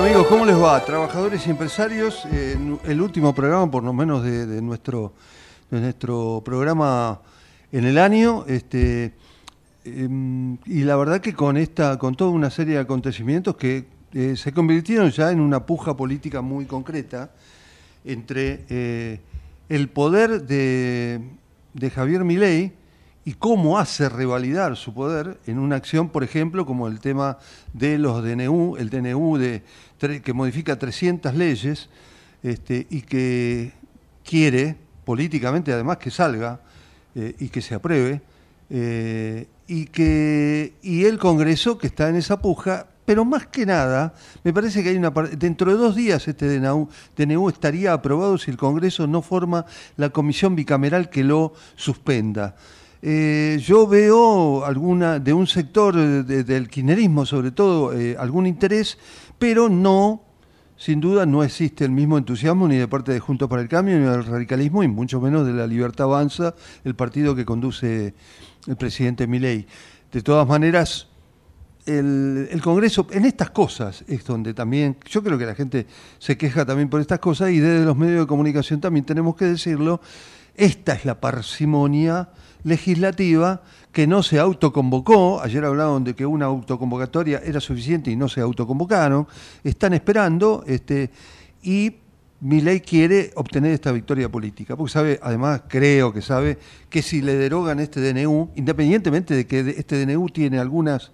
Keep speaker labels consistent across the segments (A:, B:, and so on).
A: Amigos? ¿Cómo les va? Trabajadores y empresarios, eh, el último programa por lo menos de, nuestro, de nuestro programa en el año. Este, em, y la verdad que con esta, con toda una serie de acontecimientos que eh, se convirtieron ya en una puja política muy concreta entre eh, el poder de, de Javier Milei y cómo hace revalidar su poder en una acción, por ejemplo, como el tema de los DNU, el DNU de, que modifica 300 leyes este, y que quiere políticamente además que salga eh, y que se apruebe, eh, y, que, y el Congreso que está en esa puja, pero más que nada, me parece que hay una dentro de dos días este DNU, DNU estaría aprobado si el Congreso no forma la comisión bicameral que lo suspenda. Eh, yo veo alguna de un sector de- del kirchnerismo, sobre todo, algún interés, pero no, sin duda, no existe el mismo entusiasmo ni de parte de Juntos para el Cambio ni del radicalismo y mucho menos de la Libertad Avanza, el partido que conduce el presidente Milei. De todas maneras, el, el Congreso, en estas cosas es donde también, yo creo que la gente se queja también por estas cosas y desde los medios de comunicación también tenemos que decirlo, esta es la parsimonia legislativa que no se autoconvocó, ayer hablaban de que una autoconvocatoria era suficiente y no se autoconvocaron, están esperando este, y Milei quiere obtener esta victoria política, porque sabe, además creo que sabe, que si le derogan este DNU, independientemente de que este DNU tiene algunas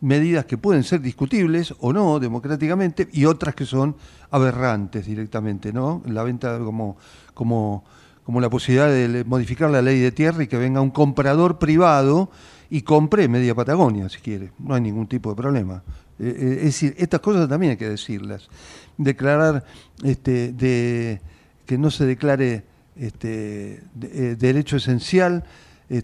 A: medidas que pueden ser discutibles o no democráticamente y otras que son aberrantes directamente, ¿no? La venta como, como, como la posibilidad de modificar la ley de tierra y que venga un comprador privado y compre media Patagonia, si quiere. No hay ningún tipo de problema. Eh, eh, es decir, estas cosas también hay que decirlas. Declarar este, de, que no se declare este, eh, derecho esencial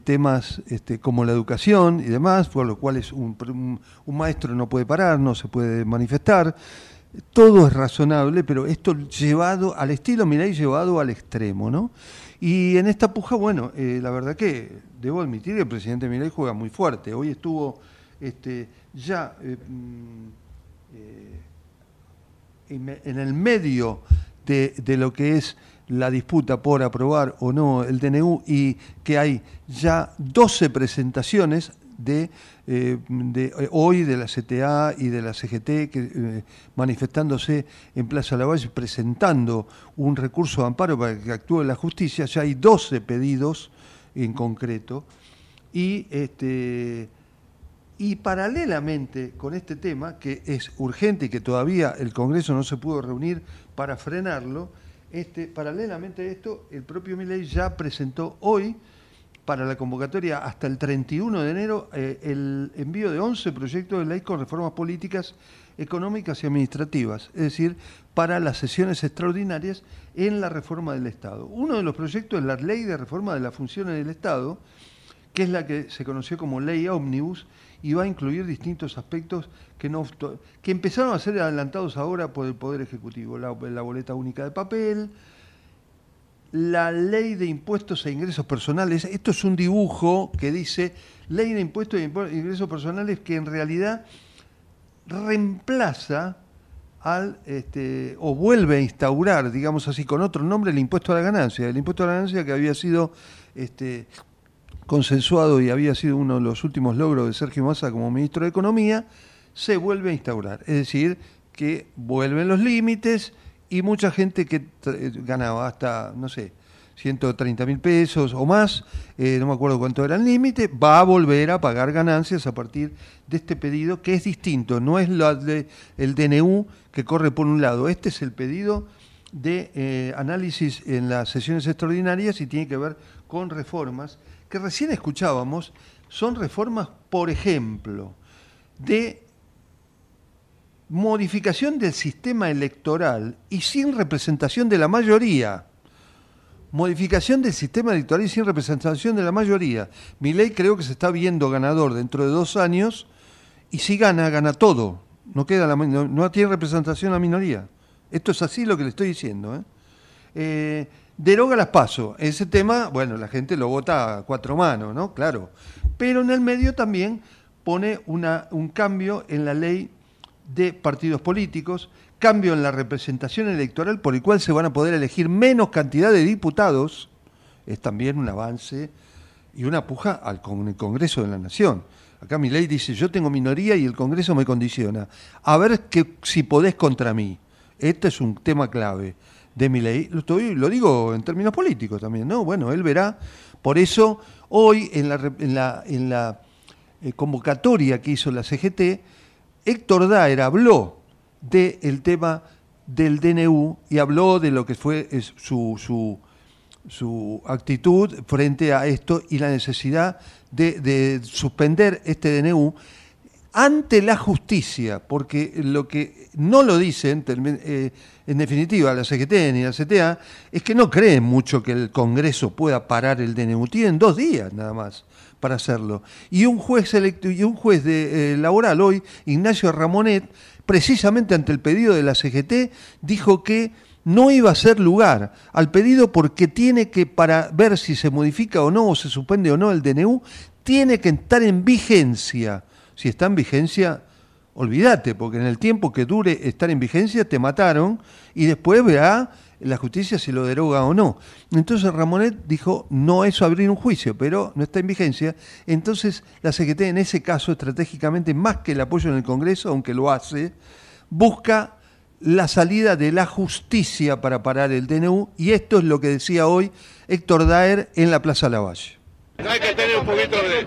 A: temas este, como la educación y demás, por lo cual es un- un maestro no puede parar, no se puede manifestar. Todo es razonable, pero esto llevado al estilo Milei, llevado al extremo, ¿no? Y en esta puja, bueno, eh, la verdad que debo admitir que el presidente Milei juega muy fuerte. Hoy estuvo este, ya eh, mm, eh, en el medio de, de lo que es la disputa por aprobar o no el DNU y que hay ya 12 presentaciones de, eh, eh, hoy de la CTA y de la CGT que, eh, manifestándose en Plaza Lavalle presentando un recurso de amparo para que actúe la justicia, ya hay 12 pedidos en concreto. Y este y paralelamente con este tema, que es urgente y que todavía el Congreso no se pudo reunir para frenarlo, este, paralelamente a esto, el propio Milei ya presentó hoy, para la convocatoria hasta el 31 de enero, eh, el envío de 11 proyectos de ley con reformas políticas, económicas y administrativas, es decir, para las sesiones extraordinarias en la reforma del Estado. Uno de los proyectos es la ley de reforma de las funciones del Estado, que es la que se conoció como ley ómnibus y va a incluir distintos aspectos que, no, empezaron a ser adelantados ahora por el Poder Ejecutivo. La boleta única de papel, la ley de impuestos e ingresos personales. Esto es un dibujo que dice ley de impuestos e ingresos personales que en realidad reemplaza al este, o vuelve a instaurar, digamos así, con otro nombre, el impuesto a la ganancia. El impuesto a la ganancia que había sido este, consensuado y había sido uno de los últimos logros de Sergio Massa como ministro de Economía, se vuelve a instaurar. Es decir, que vuelven los límites y mucha gente que ganaba hasta, no sé, 130 mil pesos o más, eh, no me acuerdo cuánto era el límite, va a volver a pagar ganancias a partir de este pedido que es distinto, no es el DNU que corre por un lado, este es el pedido de eh, análisis en las sesiones extraordinarias y tiene que ver con reformas que recién escuchábamos, son reformas, por ejemplo, de modificación del sistema electoral y sin representación de la mayoría. modificación del sistema electoral y sin representación de la mayoría. Mi ley creo que se está viendo ganador dentro de dos años y si gana, gana todo. No, queda no, tiene representación la minoría. Esto es así lo que le estoy diciendo. ¿eh? Eh, deroga las pasos. Ese tema, bueno, la gente lo vota a cuatro manos, ¿no? Claro. Pero en el medio también pone una, un cambio en la ley de partidos políticos, cambio en la representación electoral por el cual se van a poder elegir menos cantidad de diputados, es también un avance y una puja al Congreso de la Nación. Acá mi ley dice, yo tengo minoría y el Congreso me condiciona. A ver que, si podés contra mí. Este es un tema clave de mi ley. Lo, lo digo en términos políticos también, ¿no? Bueno, él verá. Por eso, hoy en la, en la, en la eh, convocatoria que hizo la CGT, Héctor Daer habló del tema del DNU y habló de lo que fue su, su, su actitud frente a esto y la necesidad de, suspender este DNU ante la justicia, porque lo que no lo dicen, eh, en definitiva, la CGT ni la CTA, es que no creen mucho que el Congreso pueda parar el DNU. Tienen dos días nada más para hacerlo. Y un juez, y un juez de, eh, laboral hoy, Ignacio Ramonet, precisamente ante el pedido de la CGT, dijo que no iba a ser lugar al pedido porque tiene que, para ver si se modifica o no, o se suspende o no el DNU, tiene que estar en vigencia. Si está en vigencia, olvídate, porque en el tiempo que dure estar en vigencia te mataron y después verá la justicia si lo deroga o no. Entonces Ramonet dijo, no es abrir un juicio, pero no está en vigencia. Entonces la CGT en ese caso, estratégicamente, más que el apoyo en el Congreso, aunque lo hace, busca la salida de la justicia para parar el DNU y esto es lo que decía hoy Héctor Daer en la Plaza Lavalle.
B: No hay que tener un poquito de...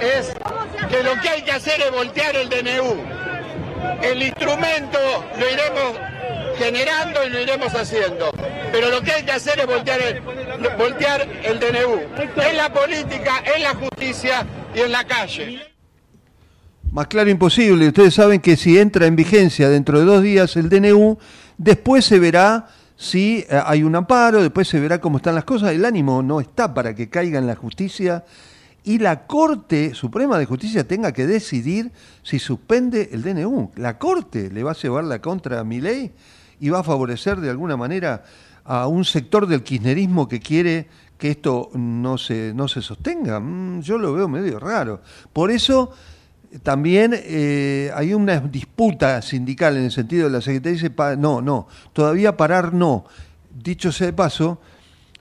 B: Es que lo que hay que hacer es voltear el DNU. El instrumento lo iremos generando y lo iremos haciendo. Pero lo que hay que hacer es voltear el, voltear el DNU. En la política, en la justicia y en la calle.
A: Más claro imposible. Ustedes saben que si entra en vigencia dentro de dos días el DNU, después se verá si eh, hay un amparo, después se verá cómo están las cosas. El ánimo no está para que caiga en la justicia y la Corte Suprema de Justicia tenga que decidir si suspende el DNU. La Corte le va a llevar la contra a mi ley y va a favorecer de alguna manera a un sector del kirchnerismo que quiere que esto no se, no se sostenga. Mm, yo lo veo medio raro. Por eso también eh, hay una disputa sindical en el sentido de la Secretaría dice, no, no, todavía parar no. Dicho sea de paso,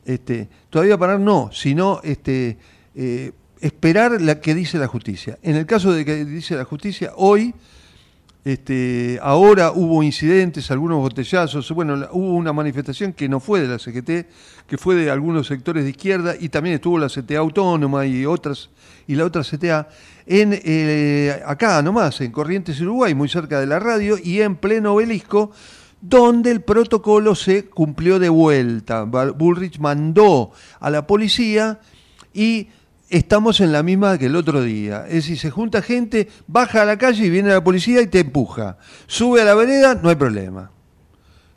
A: este, todavía parar no, sino este, eh, esperar la que dice la justicia. En el caso de que dice la justicia, hoy este, ahora hubo incidentes, algunos botellazos, bueno, hubo una manifestación que no fue de la CGT, que fue de algunos sectores de izquierda y también estuvo la CTA autónoma y otras y la otra CTA en eh, acá nomás en Corrientes Uruguay, muy cerca de la radio y en pleno obelisco donde el protocolo se cumplió de vuelta. Bullrich mandó a la policía y estamos en la misma que el otro día. Es decir, se junta gente, baja a la calle y viene la policía y te empuja. Sube a la vereda, no hay problema.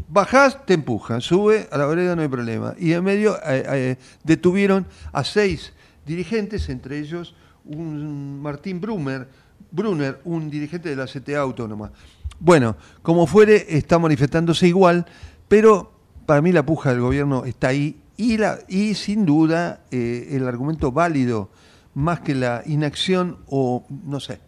A: Bajás, te empujan. Sube a la vereda, no hay problema. Y en medio eh, eh, detuvieron a seis dirigentes, entre ellos un Martín Brunner, Brunner, un dirigente de la CTA Autónoma. Bueno, como fuere, está manifestándose igual, pero para mí la puja del gobierno está ahí y, sin duda eh, el argumento válido, más que la inacción o, no sé,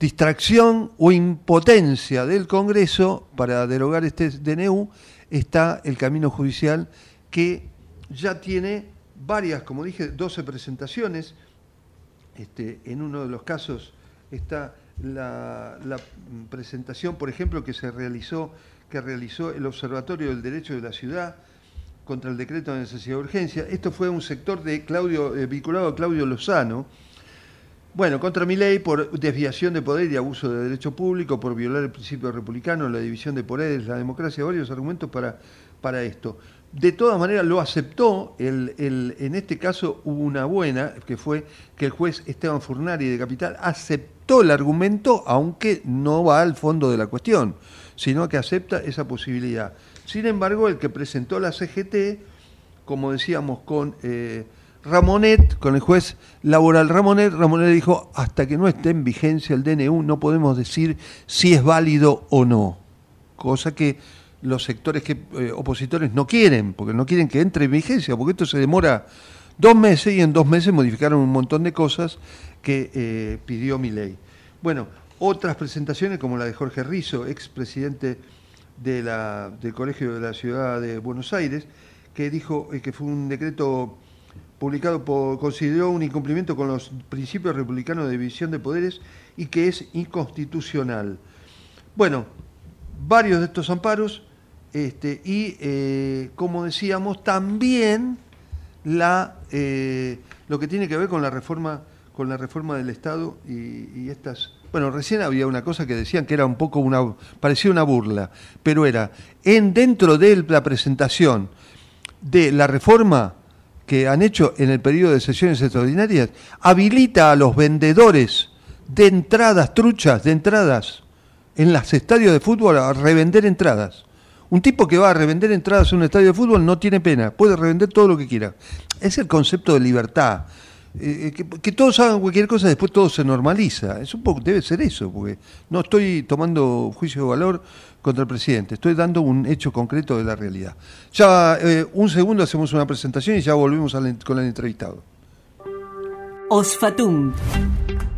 A: distracción o impotencia del Congreso para derogar este DNU, está el camino judicial que ya tiene varias, como dije, 12 presentaciones. Este, en uno de los casos está la, la presentación, por ejemplo, que se realizó, que realizó el Observatorio del Derecho de la Ciudad, contra el decreto de necesidad de urgencia. Esto fue un sector de Claudio, eh, vinculado a Claudio Lozano. Bueno, contra mi ley por desviación de poder y abuso de derecho público, por violar el principio republicano, la división de poderes, la democracia, varios argumentos para, para esto. De todas maneras lo aceptó, el, el, en este caso hubo una buena, que fue que el juez Esteban Furnari de Capital aceptó el argumento, aunque no va al fondo de la cuestión, sino que acepta esa posibilidad. Sin embargo, el que presentó la CGT como decíamos, con eh, Ramonet, con el juez laboral Ramonet. Ramonet dijo, hasta que no esté en vigencia el DNU no podemos decir si es válido o no. Cosa que los sectores que, eh, opositores no quieren, porque no quieren que entre en vigencia, porque esto se demora dos meses y en dos meses modificaron un montón de cosas que eh, pidió mi ley. Bueno, otras presentaciones como la de Jorge Rizo, expresidente de la, del Colegio de la Ciudad de Buenos Aires, que dijo eh, que fue un decreto publicado por, consideró un incumplimiento con los principios republicanos de división de poderes y que es inconstitucional. Bueno, varios de estos amparos este, y, eh, como decíamos, también la, eh, lo que tiene que ver con la reforma, con la reforma del Estado y, estas. Bueno, recién había una cosa que decían que era un poco una, parecía una burla, pero era en dentro de la presentación de la reforma que han hecho en el periodo de sesiones extraordinarias, habilita a los vendedores de entradas truchas, de entradas en los estadios de fútbol a revender entradas. Un tipo que va a revender entradas en un estadio de fútbol no tiene pena, puede revender todo lo que quiera. Es el concepto de libertad. Eh, eh, que, todos hagan cualquier cosa, después todo se normaliza. Es un poco, debe ser eso, porque no estoy tomando juicio de valor contra el presidente, estoy dando un hecho concreto de la realidad. Ya eh, un segundo hacemos una presentación y ya volvemos con el entrevistado.
C: Osfatum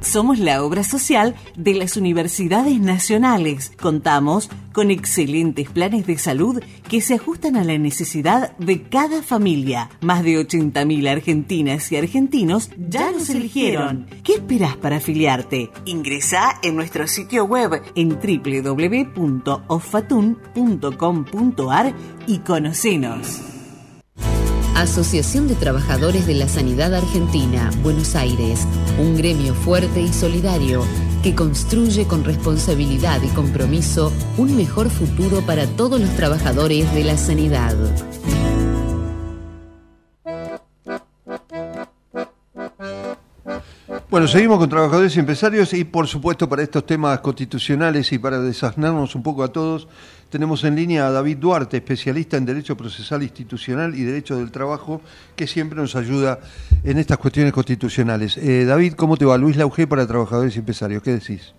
C: somos la obra social de las universidades nacionales. Contamos con excelentes planes de salud que se ajustan a la necesidad de cada familia. Más de 80.000 argentinas y argentinos ya nos eligieron. ¿Qué esperas para afiliarte? Ingresa en nuestro sitio web en www.ofatun.com.ar y conocenos.
D: Asociación de Trabajadores de la Sanidad Argentina, Buenos Aires, un gremio fuerte y solidario que construye con responsabilidad y compromiso un mejor futuro para todos los trabajadores de la sanidad.
A: Bueno, seguimos con trabajadores y empresarios y por supuesto para estos temas constitucionales y para desasnarnos un poco a todos, tenemos en línea a David Duarte, especialista en Derecho Procesal Institucional y Derecho del Trabajo, que siempre nos ayuda en estas cuestiones constitucionales. Eh, David, ¿cómo te va? Luis Lauge para Trabajadores y Empresarios, ¿qué decís?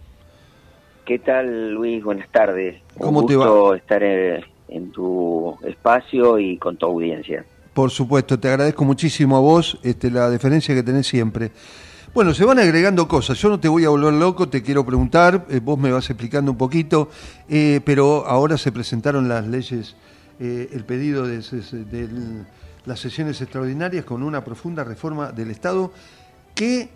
E: ¿Qué tal, Luis? Buenas tardes. ¿Cómo te va? estar en, en tu espacio y con tu audiencia.
A: Por supuesto, te agradezco muchísimo a vos este, la deferencia que tenés siempre. Bueno, se van agregando cosas. Yo no te voy a volver loco, te quiero preguntar, eh, vos me vas explicando un poquito, eh, pero ahora se presentaron las leyes, eh, el pedido de, las sesiones extraordinarias con una profunda reforma del Estado que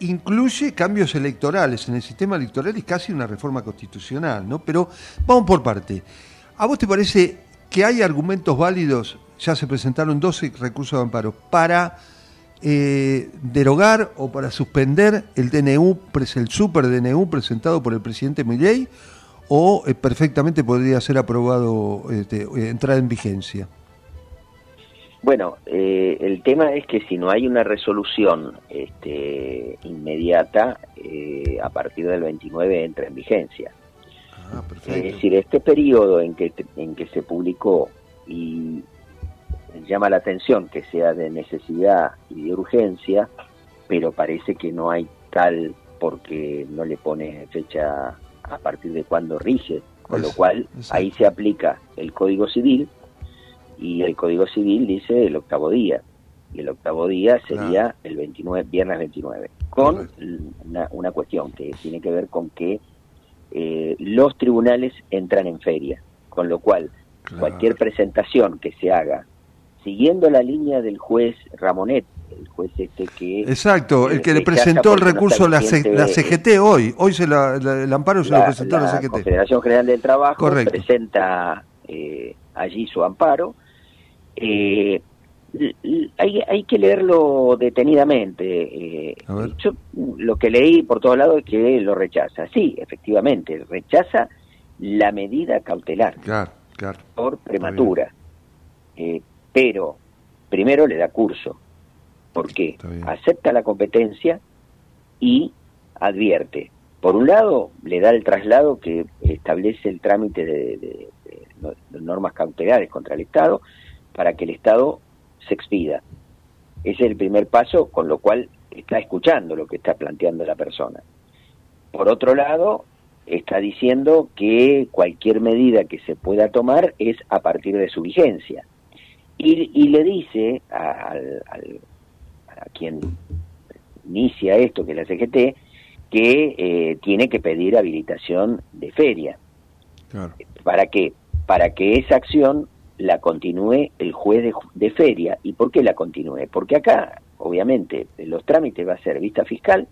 A: incluye cambios electorales en el sistema electoral y casi una reforma constitucional, ¿no? Pero vamos por parte. ¿A vos te parece que hay argumentos válidos? Ya se presentaron 12 recursos de amparo para eh, derogar o para suspender el DNU, el super DNU presentado por el presidente Milley, o eh, perfectamente podría ser aprobado, este, eh, entrar en vigencia?
E: Bueno, el tema es que si no hay una resolución este, inmediata, a partir del 29 entra en vigencia. Ah, es decir, este periodo en que, en que se publicó y llama la atención que sea de necesidad y de urgencia, pero parece que no hay tal porque no le pone fecha a partir de cuando rige, con lo cual ahí se aplica el Código Civil y el Código Civil dice el octavo día y el octavo día sería el 29 viernes 29 con una, cuestión que tiene que ver con que eh, los tribunales entran en feria con lo cual cualquier presentación que se haga siguiendo la línea del juez Ramonet, el juez este que...
A: Exacto, el que le presentó el recurso a la, CGT hoy, hoy se la, el amparo se lo presentó a la CGT.
E: La Confederación General del Trabajo presenta eh, allí su amparo. Eh, hay, hay que leerlo detenidamente. Eh, yo lo que leí por todos lados es que lo rechaza. Sí, efectivamente, rechaza la medida cautelar claro, claro, por prematura. Eh, pero primero le da curso, porque acepta la competencia y advierte. Por un lado, le da el traslado que establece el trámite de, normas cautelares contra el Estado para que el Estado se expida. Ese es el primer paso, con lo cual está escuchando lo que está planteando la persona. Por otro lado, está diciendo que cualquier medida que se pueda tomar es a partir de su vigencia. Y, le dice a, a quien inicia esto, que es la CGT, que eh, tiene que pedir habilitación de feria. ¿Para qué? Para que esa acción la continúe el juez de, feria. ¿Y por qué la continúe? Porque acá, obviamente, los trámites va a ser vista fiscal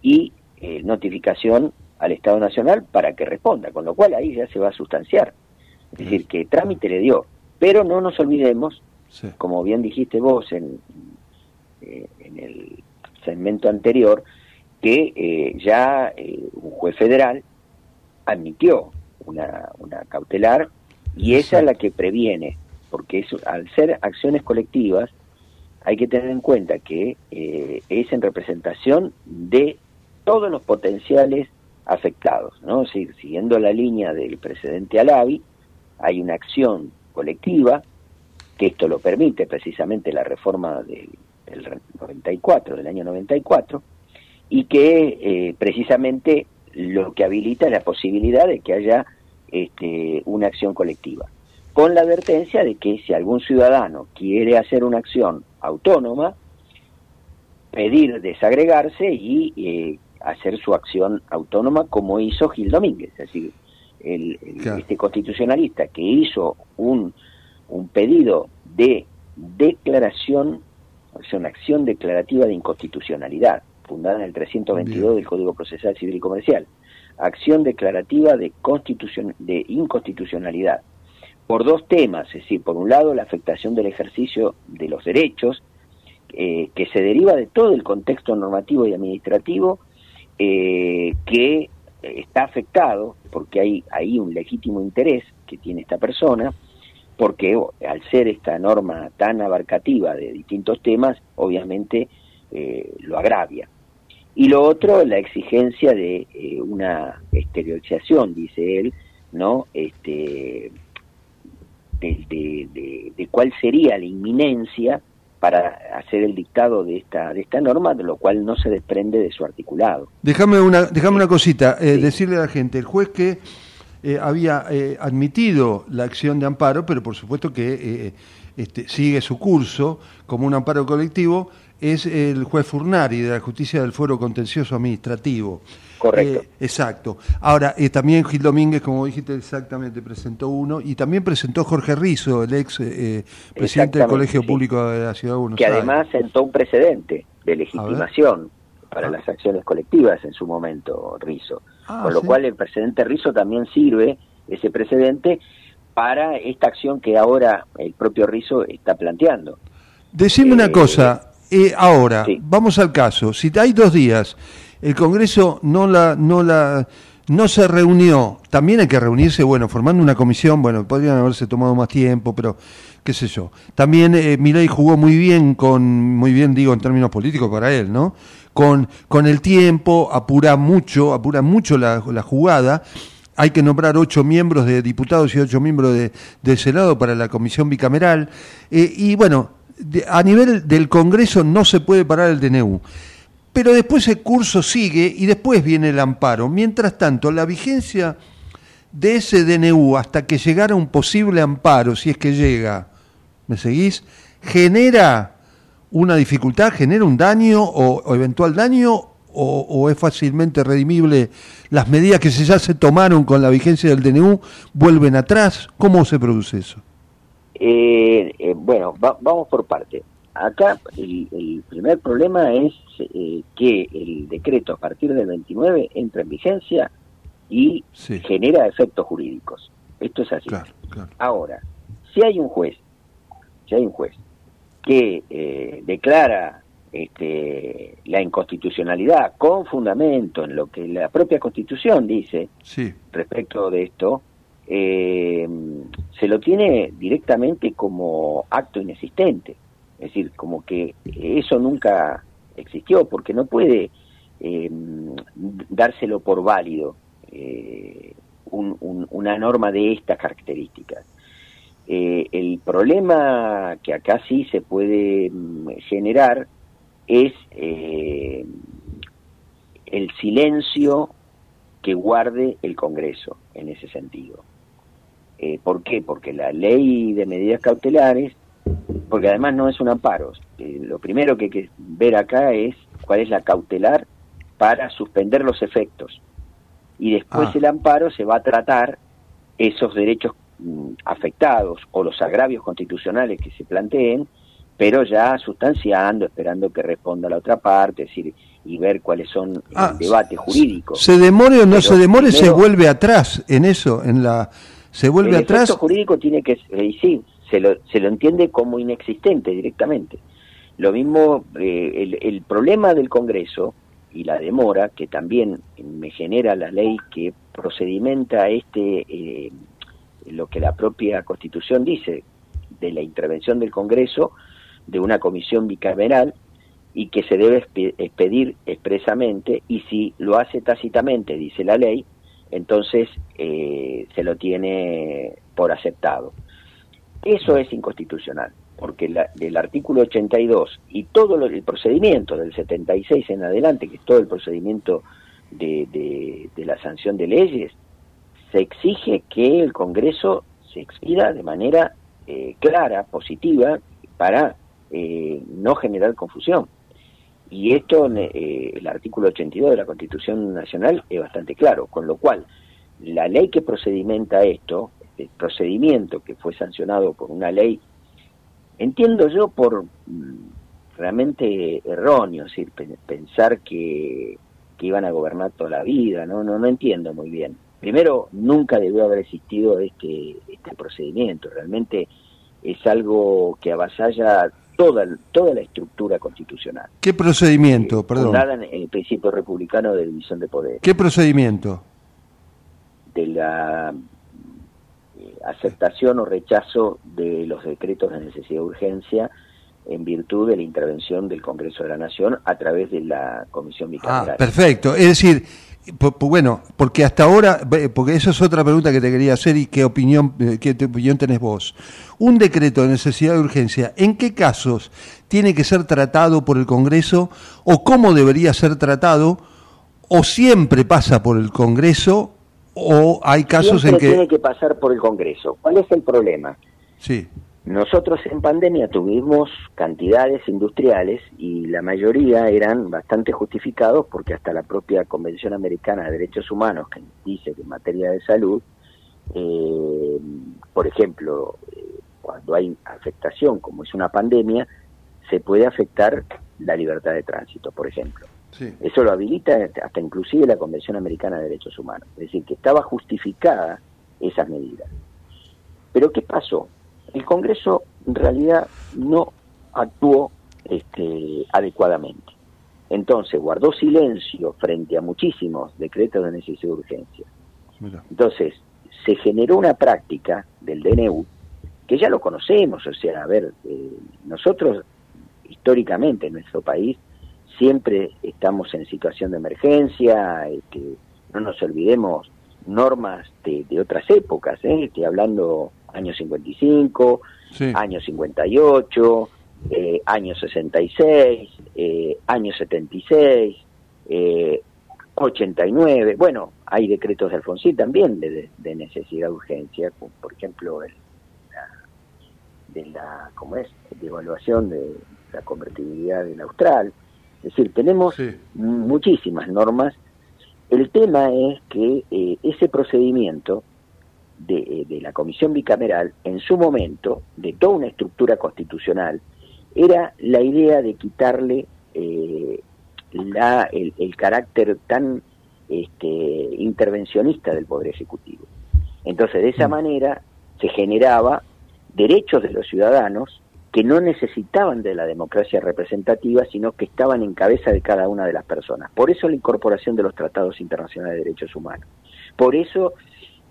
E: y eh, notificación al Estado Nacional para que responda, con lo cual ahí ya se va a sustanciar. Es decir, que trámite le dio. Pero no nos olvidemos, como bien dijiste vos en, eh, en el segmento anterior, que eh, ya un juez federal admitió una, una cautelar y esa es la que previene, porque al ser acciones colectivas hay que tener en cuenta que eh, es en representación de todos los potenciales afectados, ¿no? siguiendo la línea del precedente Alavi, hay una acción colectiva, que esto lo permite precisamente la reforma del, 94, del año 94, y que eh, precisamente lo que habilita es la posibilidad de que haya este, una acción colectiva, con la advertencia de que si algún ciudadano quiere hacer una acción autónoma, pedir desagregarse y eh, hacer su acción autónoma como hizo Gil Domínguez, es decir, el, este constitucionalista que hizo un, un pedido de declaración, o sea, una acción declarativa de inconstitucionalidad, fundada en el 322 del Código Procesal Civil y Comercial, acción declarativa de, constitución, de inconstitucionalidad. Por dos temas, es decir, por un lado la afectación del ejercicio de los derechos, eh, que se deriva de todo el contexto normativo y administrativo eh, que está afectado, porque hay, hay un legítimo interés que tiene esta persona, porque al ser esta norma tan abarcativa de distintos temas, obviamente eh, lo agravia. Y lo otro, la exigencia de eh, una exteriorización, dice él, ¿no? Este, de, cuál sería la inminencia para hacer el dictado de esta de esta norma, de lo cual no se desprende de su articulado.
A: Déjame una déjame una cosita, eh, decirle a la gente, el juez que eh, había admitido la acción de amparo, pero por supuesto que este, sigue su curso como un amparo colectivo, es el juez Furnari de la Justicia del Foro Contencioso Administrativo.
E: Correcto.
A: Eh, exacto. Ahora, eh, también Gil Domínguez, como dijiste exactamente, presentó uno, y también presentó Jorge Rizo, el ex eh, presidente del Colegio Público de la Ciudad de Buenos
E: que Aires. Que además sentó un precedente de legitimación para ah. las acciones colectivas en su momento, Rizo. Ah, Con lo cual el presidente Rizo también sirve, ese precedente, para esta acción que ahora el propio Rizo está planteando.
A: Decime una cosa, eh, ahora, vamos al caso. Si hay dos días, el Congreso no la, no la, no se reunió. También hay que reunirse, bueno, formando una comisión. Bueno, podrían haberse tomado más tiempo, pero qué sé yo. También eh, Milei jugó muy bien con, muy bien digo en términos políticos para él, ¿no? Con, con el tiempo, apura mucho, apura mucho la, jugada hay que nombrar ocho miembros de diputados y ocho miembros de, Senado para la comisión bicameral. Eh, y bueno, a nivel del Congreso no se puede parar el DNU. Pero después el curso sigue y después viene el amparo. Mientras tanto, la vigencia de ese DNU hasta que llegara un posible amparo, si es que llega, ¿me seguís? Genera una dificultad, genera un daño o, eventual daño o, o, es fácilmente redimible las medidas que ya se tomaron con la vigencia del DNU vuelven atrás. ¿Cómo se produce eso?
E: Eh, eh, bueno, vamos por parte. Acá el, primer problema es eh, que el decreto a partir del 29 entra en vigencia y genera efectos jurídicos. Esto es así. Ahora, si hay un juez, si hay un juez que eh, declara este, la inconstitucionalidad con fundamento en lo que la propia Constitución dice respecto de esto, eh, se lo tiene directamente como acto inexistente. Es decir, como que eso nunca existió, porque no puede eh, dárselo por válido eh, una norma de estas características. Eh, el problema que acá sí se puede mm, generar es eh, el silencio que guarde el Congreso en ese sentido. Eh, ¿Por qué? Porque la ley de medidas cautelares, porque además no es un amparo, eh, lo primero que hay que ver acá es cuál es la cautelar para suspender los efectos. Y después ah. el amparo se va a tratar esos derechos afectados o los agravios constitucionales que se planteen, pero ya sustanciando, esperando que responda la otra parte, es decir, y ver cuáles son los ah, debates jurídicos.
A: ¿Se demore o no se demore? ¿Se vuelve atrás en eso? en la ¿Se vuelve atrás?
E: El jurídico tiene que, eh, sí, se lo, se lo entiende como inexistente directamente. Lo mismo, eh, el, el problema del Congreso y la demora, que también me genera la ley que procedimenta este, eh, lo que la propia Constitución dice, de la intervención del Congreso, de una comisión bicameral, y que se debe expedir expresamente, y si lo hace tácitamente, dice la ley, entonces eh, se lo tiene por aceptado. Eso es inconstitucional, porque la, del artículo 82 y todo el procedimiento del 76 en adelante, que es todo el procedimiento de, de, la sanción de leyes, se exige que el Congreso se expida de manera eh, clara, positiva, para eh, no generar confusión. Y esto, eh, el artículo 82 de la Constitución Nacional es bastante claro, con lo cual la ley que procedimenta esto, el procedimiento que fue sancionado por una ley, entiendo yo por mm, realmente erróneo, decir, pensar que, que iban a gobernar toda la vida, no, no, no entiendo muy bien. Primero, nunca debió haber existido este, este procedimiento, realmente es algo que avasalla toda, toda la estructura constitucional.
A: ¿Qué procedimiento, eh, perdón?
E: Fundada en el principio republicano de división de poder.
A: ¿Qué procedimiento?
E: De la eh, aceptación o rechazo de los decretos de necesidad de urgencia en virtud de la intervención del Congreso de la Nación a través de la Comisión Bicameral.
A: Ah, perfecto. Es decir, bueno, porque hasta ahora, porque eso es otra pregunta que te quería hacer y qué opinión, eh, qué opinión tenés vos. Un decreto de necesidad de urgencia, ¿en qué casos tiene que ser tratado por el Congreso o cómo debería ser tratado? ¿O siempre pasa por el Congreso o hay casos
E: en
A: que...
E: Tiene que pasar por el Congreso. ¿Cuál es el problema?
A: Sí.
E: Nosotros en pandemia tuvimos cantidades industriales y la mayoría eran bastante justificados porque hasta la propia Convención Americana de Derechos Humanos, que dice que en materia de salud, eh, por ejemplo, eh, cuando hay afectación, como es una pandemia, se puede afectar la libertad de tránsito, por ejemplo. Eso lo habilita hasta inclusive la Convención Americana de Derechos Humanos. Es decir, que estaba justificada esas medidas. Pero ¿qué pasó? El Congreso en realidad no actuó este, adecuadamente. Entonces guardó silencio frente a muchísimos decretos de necesidad de urgencia. Entonces se generó una práctica del DNU que ya lo conocemos, o sea, a ver, eh, nosotros históricamente en nuestro país siempre estamos en situación de emergencia, este, no nos olvidemos normas de, otras épocas, ¿eh? estoy hablando años 55, años 58, eh, años 66, eh, años 76, eh, 89. Bueno, hay decretos de Alfonsín también de, necesidad de urgencia, por ejemplo, el, de la, ¿cómo es? De evaluación de la convertibilidad del austral. Es decir, tenemos muchísimas normas. El tema es que eh, ese procedimiento eh, de, la comisión bicameral, en su momento, de toda una estructura constitucional, era la idea de quitarle eh, la, el, carácter tan este, intervencionista del Poder Ejecutivo. Entonces, de esa mm. manera se generaba derechos de los ciudadanos que no necesitaban de la democracia representativa, sino que estaban en cabeza de cada una de las personas. Por eso la incorporación de los tratados internacionales de derechos humanos. Por eso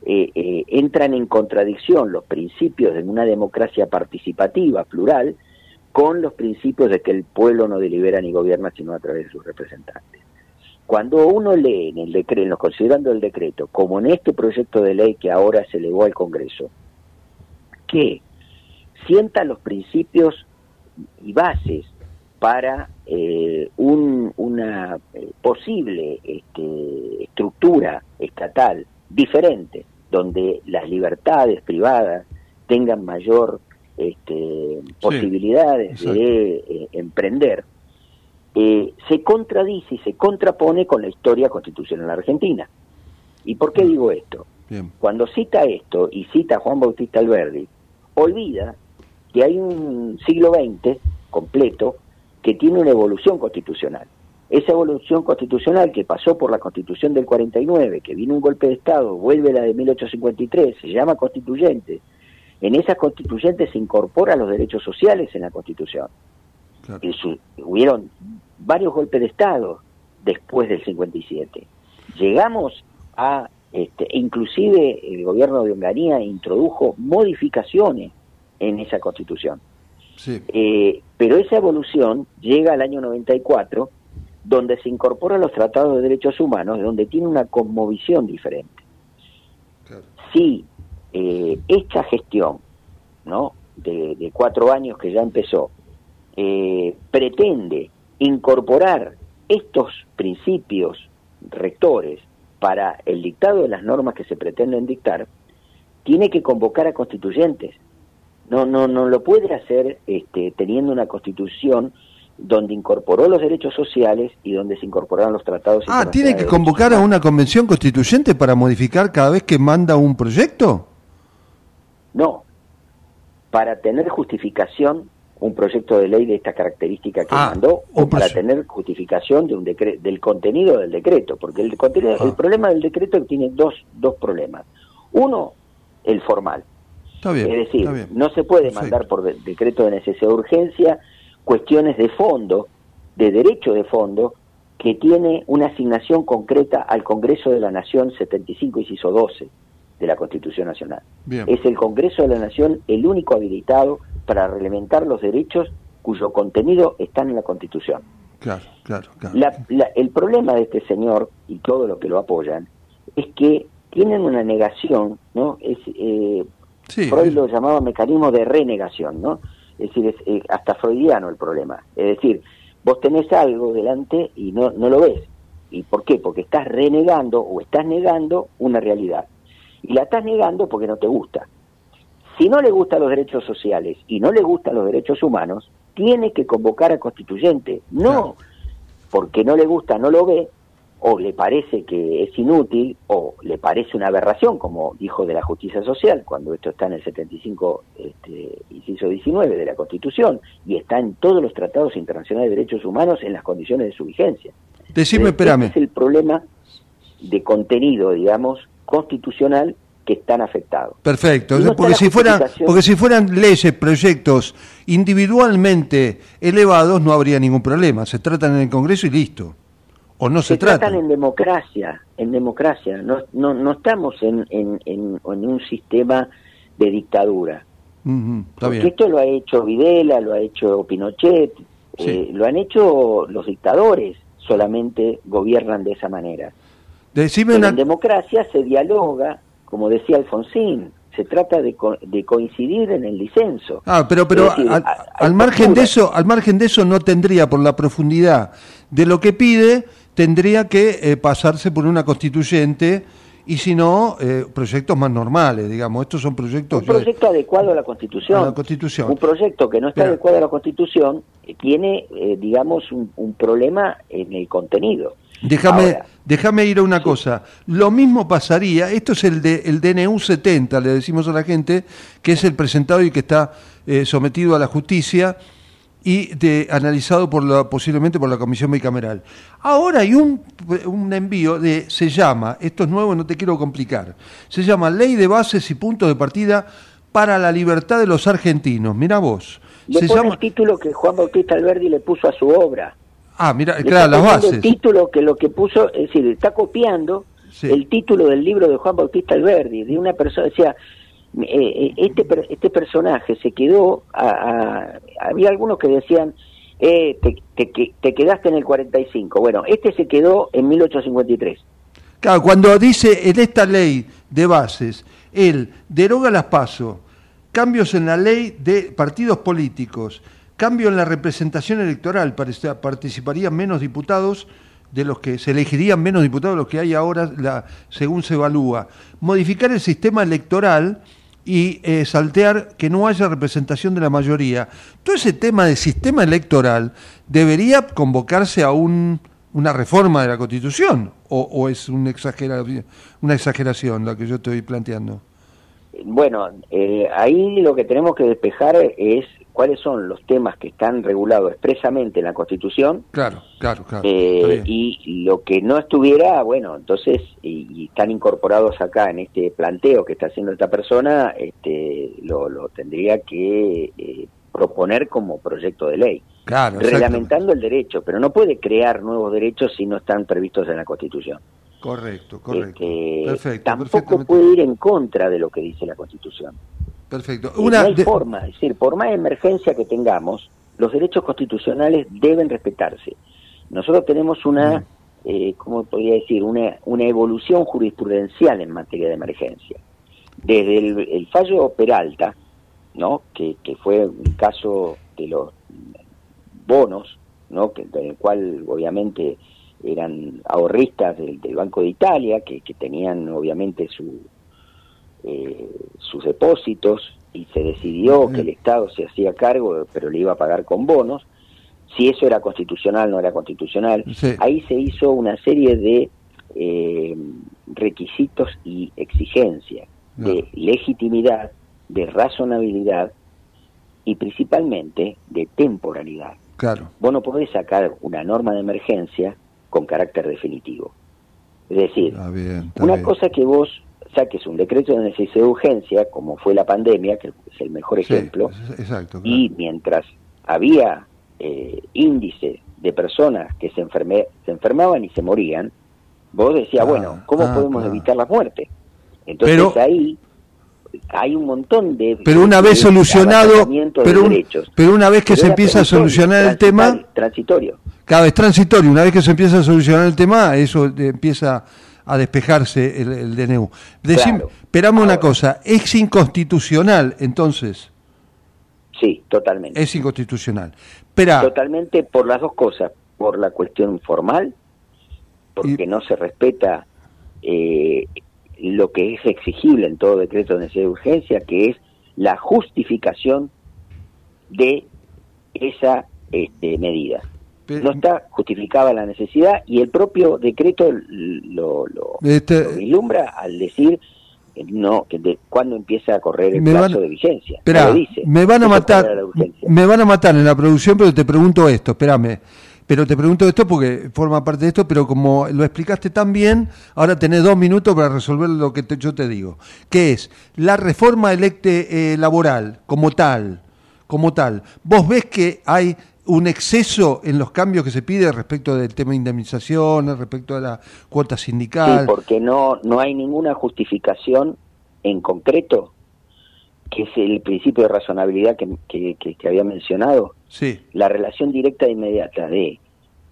E: eh, eh, entran en contradicción los principios de una democracia participativa, plural, con los principios de que el pueblo no delibera ni gobierna sino a través de sus representantes. Cuando uno lee en el decreto, considerando el decreto, como en este proyecto de ley que ahora se elevó al Congreso, que sienta los principios y bases para eh, una eh, posible este, estructura estatal diferente, donde las libertades privadas tengan mayor este, posibilidades de eh, emprender, se contradice y se contrapone con la historia constitucional argentina. ¿Y por qué mm. digo esto? Cuando cita esto y cita a Juan Bautista Alberdi, olvida que hay un siglo XX completo que tiene una evolución constitucional. Esa evolución constitucional que pasó por la constitución del 49, que vino un golpe de Estado, vuelve la de 1853, se llama constituyente. En esa constituyente se incorporan los derechos sociales en la constitución. hubieron varios golpes de Estado después del 57. Llegamos a, este, inclusive el gobierno de Hungría introdujo modificaciones en esa constitución. Eh, pero esa evolución llega al año 94, donde se incorporan los tratados de derechos humanos, donde tiene una cosmovisión diferente. Si eh, esta gestión ¿no? De, cuatro años que ya empezó eh, pretende incorporar estos principios rectores para el dictado de las normas que se pretenden dictar, tiene que convocar a constituyentes no, no, no lo puede hacer este, teniendo una constitución donde incorporó los derechos sociales y donde se incorporaron los tratados.
A: Ah, ¿tiene que convocar a una convención constituyente para modificar cada vez que manda un proyecto?
E: No, para tener justificación un proyecto de ley de esta característica que ah, mandó o para tener justificación de un del contenido del decreto, porque el contenido, el ah. problema del decreto tiene dos, dos problemas. Uno, el formal es decir, no se puede mandar por decreto de necesidad de urgencia cuestiones de fondo, de derecho de fondo, que tiene una asignación concreta al Congreso de la Nación 75 inciso 12 de la Constitución Nacional. Es el Congreso de la Nación el único habilitado para reglamentar los derechos cuyo contenido está en la Constitución.
A: Claro, claro,
E: el problema de este señor y todo lo que lo apoyan es que tienen una negación, ¿no? Es, eh, Freud lo llamaba mecanismo de renegación, ¿no? Es decir, es eh, hasta freudiano el problema. Es decir, vos tenés algo delante y no, no lo ves. ¿Y por qué? Porque estás renegando o estás negando una realidad. Y la estás negando porque no te gusta. Si no le gustan los derechos sociales y no le gustan los derechos humanos, tiene que convocar a constituyente. No porque no le gusta, no lo ve, o le parece que es inútil o le parece una aberración, como dijo de la justicia social, cuando esto está en el 75, este, inciso 19 de la Constitución, y está en todos los tratados internacionales de derechos humanos en las condiciones de su vigencia.
A: Decime, espérame.
E: es el problema de contenido, digamos, constitucional que están afectados.
A: Perfecto, porque si fueran porque si fueran leyes, proyectos individualmente elevados no habría ningún problema, se tratan en el Congreso y listo o no se, tratan
E: en democracia, en democracia, no, no, no estamos en, en, en, un sistema de dictadura. Porque esto lo ha hecho Videla, lo ha hecho Pinochet, eh, lo han hecho los dictadores, solamente gobiernan de esa manera. En democracia se dialoga, como decía Alfonsín, se trata de, de coincidir en el disenso.
A: Ah, pero pero al, margen de eso, al margen de eso no tendría por la profundidad de lo que pide tendría que eh, pasarse por una constituyente y si no, eh, proyectos más normales, digamos. Estos son proyectos...
E: Un proyecto adecuado a la Constitución.
A: Constitución.
E: Un proyecto que no está adecuado a la Constitución eh, tiene, digamos, un, problema en el contenido.
A: Déjame, déjame ir a una cosa. Lo mismo pasaría, esto es el, de, el DNU 70, le decimos a la gente, que es el presentado y que está sometido a la justicia y de, analizado por la, posiblemente por la Comisión Bicameral. Ahora hay un, un, envío de, se llama, esto es nuevo, no te quiero complicar, se llama Ley de Bases y Puntos de Partida para la Libertad de los Argentinos. Mira vos.
E: Le
A: se
E: llama... el título que Juan Bautista Alberdi le puso a su obra.
A: Ah, mira, claro, las bases.
E: El título que lo que puso, es decir, está copiando el título del libro de Juan Bautista Alberdi, de una persona, decía, eh, este, este personaje se quedó, había algunos que decían, eh, te, te, quedaste en el 45. Bueno, este se quedó en 1853.
A: Claro, cuando dice en esta ley de bases, él deroga las pasos, cambios en la ley de partidos políticos, cambio en la representación electoral, participarían menos diputados de los que se elegirían menos diputados de los que hay ahora, la, según se evalúa. Modificar el sistema electoral y eh, saltear que no haya representación de la mayoría. Todo ese tema del sistema electoral debería convocarse a un, una reforma de la Constitución o, es un una exageración la que yo estoy planteando.
E: Bueno, eh, ahí lo que tenemos que despejar es cuáles son los temas que están regulados expresamente en la Constitución.
A: Claro, claro, claro.
E: Eh, y lo que no estuviera, bueno, entonces, y, están incorporados acá en este planteo que está haciendo esta persona, este, lo, tendría que eh, proponer como proyecto de ley.
A: Claro,
E: reglamentando el derecho, pero no puede crear nuevos derechos si no están previstos en la Constitución.
A: Correcto, correcto.
E: perfecto, tampoco puede ir en contra de lo que dice la Constitución.
A: Perfecto.
E: Una no hay forma, es decir, por más emergencia que tengamos, los derechos constitucionales deben respetarse. Nosotros tenemos una, eh, ¿cómo podría decir? Una, una evolución jurisprudencial en materia de emergencia. Desde el, fallo Peralta, ¿no? Que, que, fue un caso de los bonos, ¿no? Que, en el cual obviamente eran ahorristas del, Banco de Italia, que, que tenían obviamente su, eh, sus depósitos y se decidió que el Estado se hacía cargo, pero le iba a pagar con bonos. Si eso era constitucional, no era constitucional. Ahí se hizo una serie de eh, requisitos y exigencias de legitimidad, de razonabilidad y principalmente de temporalidad.
A: Claro.
E: Vos no podés sacar una norma de emergencia con carácter definitivo. Es decir, una cosa que vos saques un decreto de necesidad de urgencia, como fue la pandemia, que es el mejor ejemplo, y mientras había eh, índice de personas que se, se enfermaban y se morían, vos decías, ah, bueno, ¿cómo ah, podemos evitar la muerte? Entonces ahí hay un montón de...
A: Pero una vez solucionado, pero, pero una vez que se empieza a solucionar el tema...
E: Transitorio.
A: Cada vez transitorio, una vez que se empieza a solucionar el tema, eso empieza a despejarse el, DNU. esperamos una cosa, ¿es inconstitucional entonces?
E: Sí, totalmente.
A: Es inconstitucional.
E: Totalmente por las dos cosas, por la cuestión formal, porque no se respeta eh, lo que es exigible en todo decreto de necesidad de urgencia, que es la justificación de esa este, medida no está justificada la necesidad y el propio decreto lo, lo, este, al decir no que de cuándo empieza a correr el plazo de vigencia.
A: me van a matar, me van a matar en la producción, pero te pregunto esto, espérame. Pero te pregunto esto porque forma parte de esto, pero como lo explicaste tan bien, ahora tenés dos minutos para resolver lo que yo te digo. ¿Qué es? La reforma electe eh, laboral como tal, como tal. ¿Vos ves que hay un exceso en los cambios que se pide respecto del tema de indemnizaciones, respecto a la cuota sindical.
E: Sí, porque no, no hay ninguna justificación en concreto, que es el principio de razonabilidad que, que, que, había mencionado.
A: Sí.
E: La relación directa e inmediata de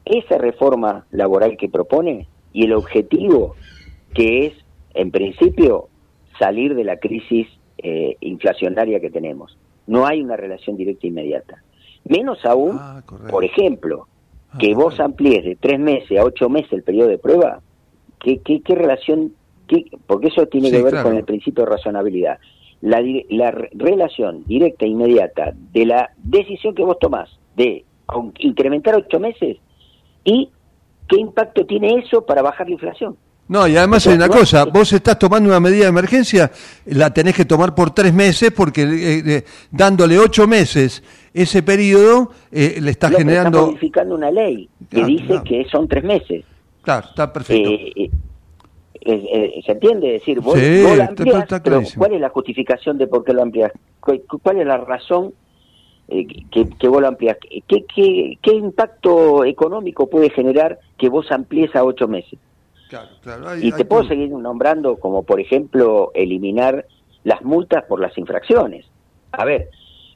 E: esa reforma laboral que propone y el objetivo que es, en principio, salir de la crisis eh, inflacionaria que tenemos. No hay una relación directa e inmediata. Menos aún, ah, por ejemplo, ah, que vos amplíes de tres meses a ocho meses el periodo de prueba, ¿qué, qué, qué relación? Qué, porque eso tiene que ver con el principio de razonabilidad. La, la relación directa e inmediata de la decisión que vos tomás de incrementar ocho meses y qué impacto tiene eso para bajar la inflación.
A: No, y además hay una cosa, vos estás tomando una medida de emergencia, la tenés que tomar por tres meses porque eh, eh, dándole ocho meses ese periodo eh, le está generando...
E: Está modificando una ley que dice que son tres meses.
A: Claro, está perfecto.
E: Eh, eh, ¿Se entiende? Decir, vos, lo ampliás, pero ¿cuál es la justificación de por qué lo amplias? ¿Cuál es la razón que, que, vos lo ampliás? ¿Qué, qué, qué impacto económico puede generar que vos amplíes a ocho meses?
A: Claro, claro.
E: y te puedo seguir nombrando como, por ejemplo, eliminar las multas por las infracciones. A ver,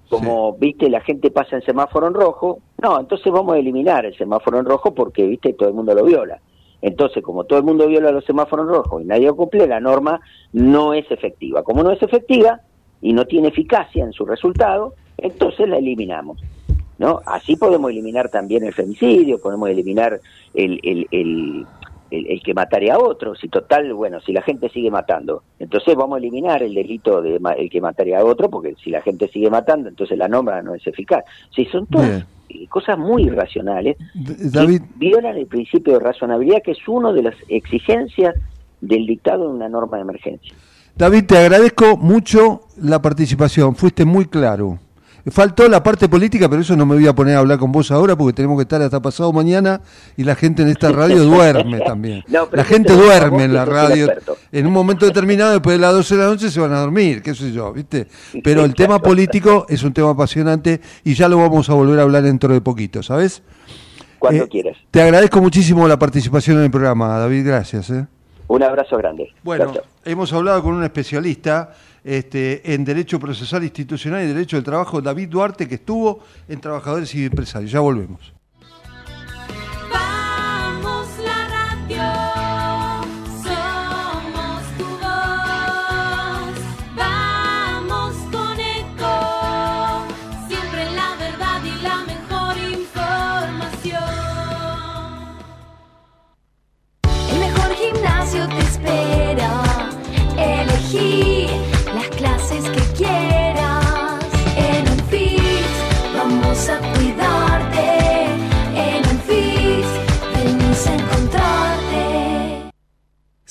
E: como viste la gente pasa en semáforo en rojo, no, entonces vamos a eliminar el semáforo en rojo porque viste todo el mundo lo viola. Entonces, como todo el mundo viola los semáforos en rojo y nadie cumple, la norma no es efectiva. Como no es efectiva, y no tiene eficacia en su resultado, entonces la eliminamos. ¿no? Así podemos eliminar también el femicidio, podemos eliminar el, el, el, el, que mataría a otro, si total, bueno, si la gente sigue matando, entonces vamos a eliminar el delito de el que mataría a otro, porque si la gente sigue matando, entonces la norma no es eficaz. Si son todas cosas muy irracionales David... violan el principio de razonabilidad, que es una de las exigencias del dictado de una norma de emergencia.
A: David, te agradezco mucho la participación, fuiste muy claro. Faltó la parte política, pero eso no me voy a poner a hablar con vos ahora porque tenemos que estar hasta pasado mañana y la gente en esta radio duerme también. la gente duerme en la radio. En un momento determinado, después de las 12 de la noche, se van a dormir, qué sé yo, ¿viste? Pero el tema político es un tema apasionante y ya lo vamos a volver a hablar dentro de poquito, ¿sabes?
E: Cuando eh, quieras.
A: Te agradezco muchísimo la participación en el programa, David, gracias. ¿eh?
E: Un abrazo grande.
A: Bueno, hemos hablado con un especialista este, en Derecho Procesal Institucional y Derecho del Trabajo, David Duarte, que estuvo en Trabajadores y Empresarios. Ya volvemos.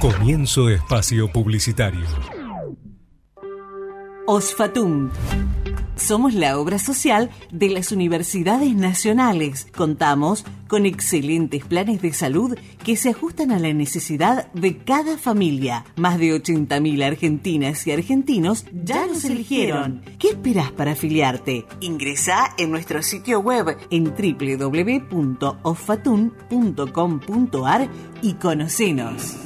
F: Comienzo espacio publicitario.
C: Osfatum. Somos la obra social de las universidades nacionales. Contamos con excelentes planes de salud que se ajustan a la necesidad de cada familia. Más de 80.000 argentinas y argentinos ya nos eligieron. ¿Qué esperas para afiliarte? Ingresa en nuestro sitio web en www.offatum.com.ar y conocenos.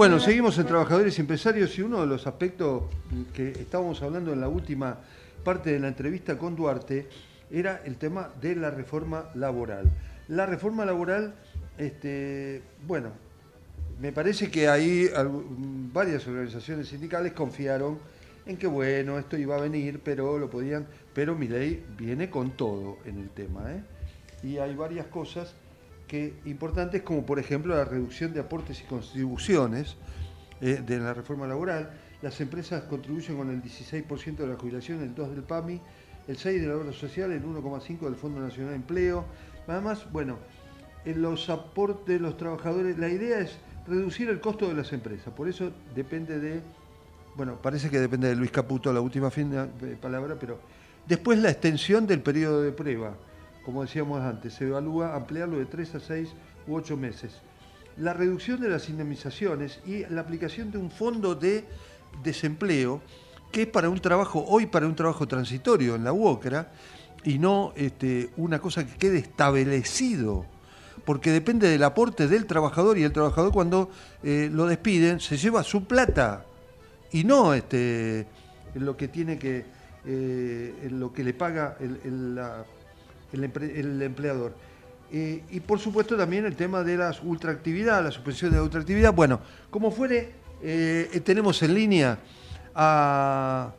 A: Bueno, seguimos en Trabajadores y Empresarios y uno de los aspectos que estábamos hablando en la última parte de la entrevista con Duarte era el tema de la reforma laboral. La reforma laboral, este, bueno, me parece que ahí varias organizaciones sindicales confiaron en que bueno, esto iba a venir, pero lo podían, pero mi ley viene con todo en el tema, ¿eh? Y hay varias cosas que importantes como por ejemplo la reducción de aportes y contribuciones eh, de la reforma laboral. Las empresas contribuyen con el 16% de la jubilación, el 2% del PAMI, el 6% de la obra social, el 1,5% del Fondo Nacional de Empleo. Además, bueno, en los aportes de los trabajadores, la idea es reducir el costo de las empresas. Por eso depende de, bueno, parece que depende de Luis Caputo la última fin de palabra, pero después la extensión del periodo de prueba como decíamos antes, se evalúa ampliarlo de 3 a 6 u 8 meses. La reducción de las indemnizaciones y la aplicación de un fondo de desempleo que es para un trabajo, hoy para un trabajo transitorio en la UOCRA, y no este, una cosa que quede establecido, porque depende del aporte del trabajador y el trabajador cuando eh, lo despiden se lleva su plata y no este, lo que tiene que, eh, lo que le paga la el, empleador. Eh, y por supuesto también el tema de las ultraactividad, la suspensión de la ultraactividad. Bueno, como fuere, eh, tenemos en línea a,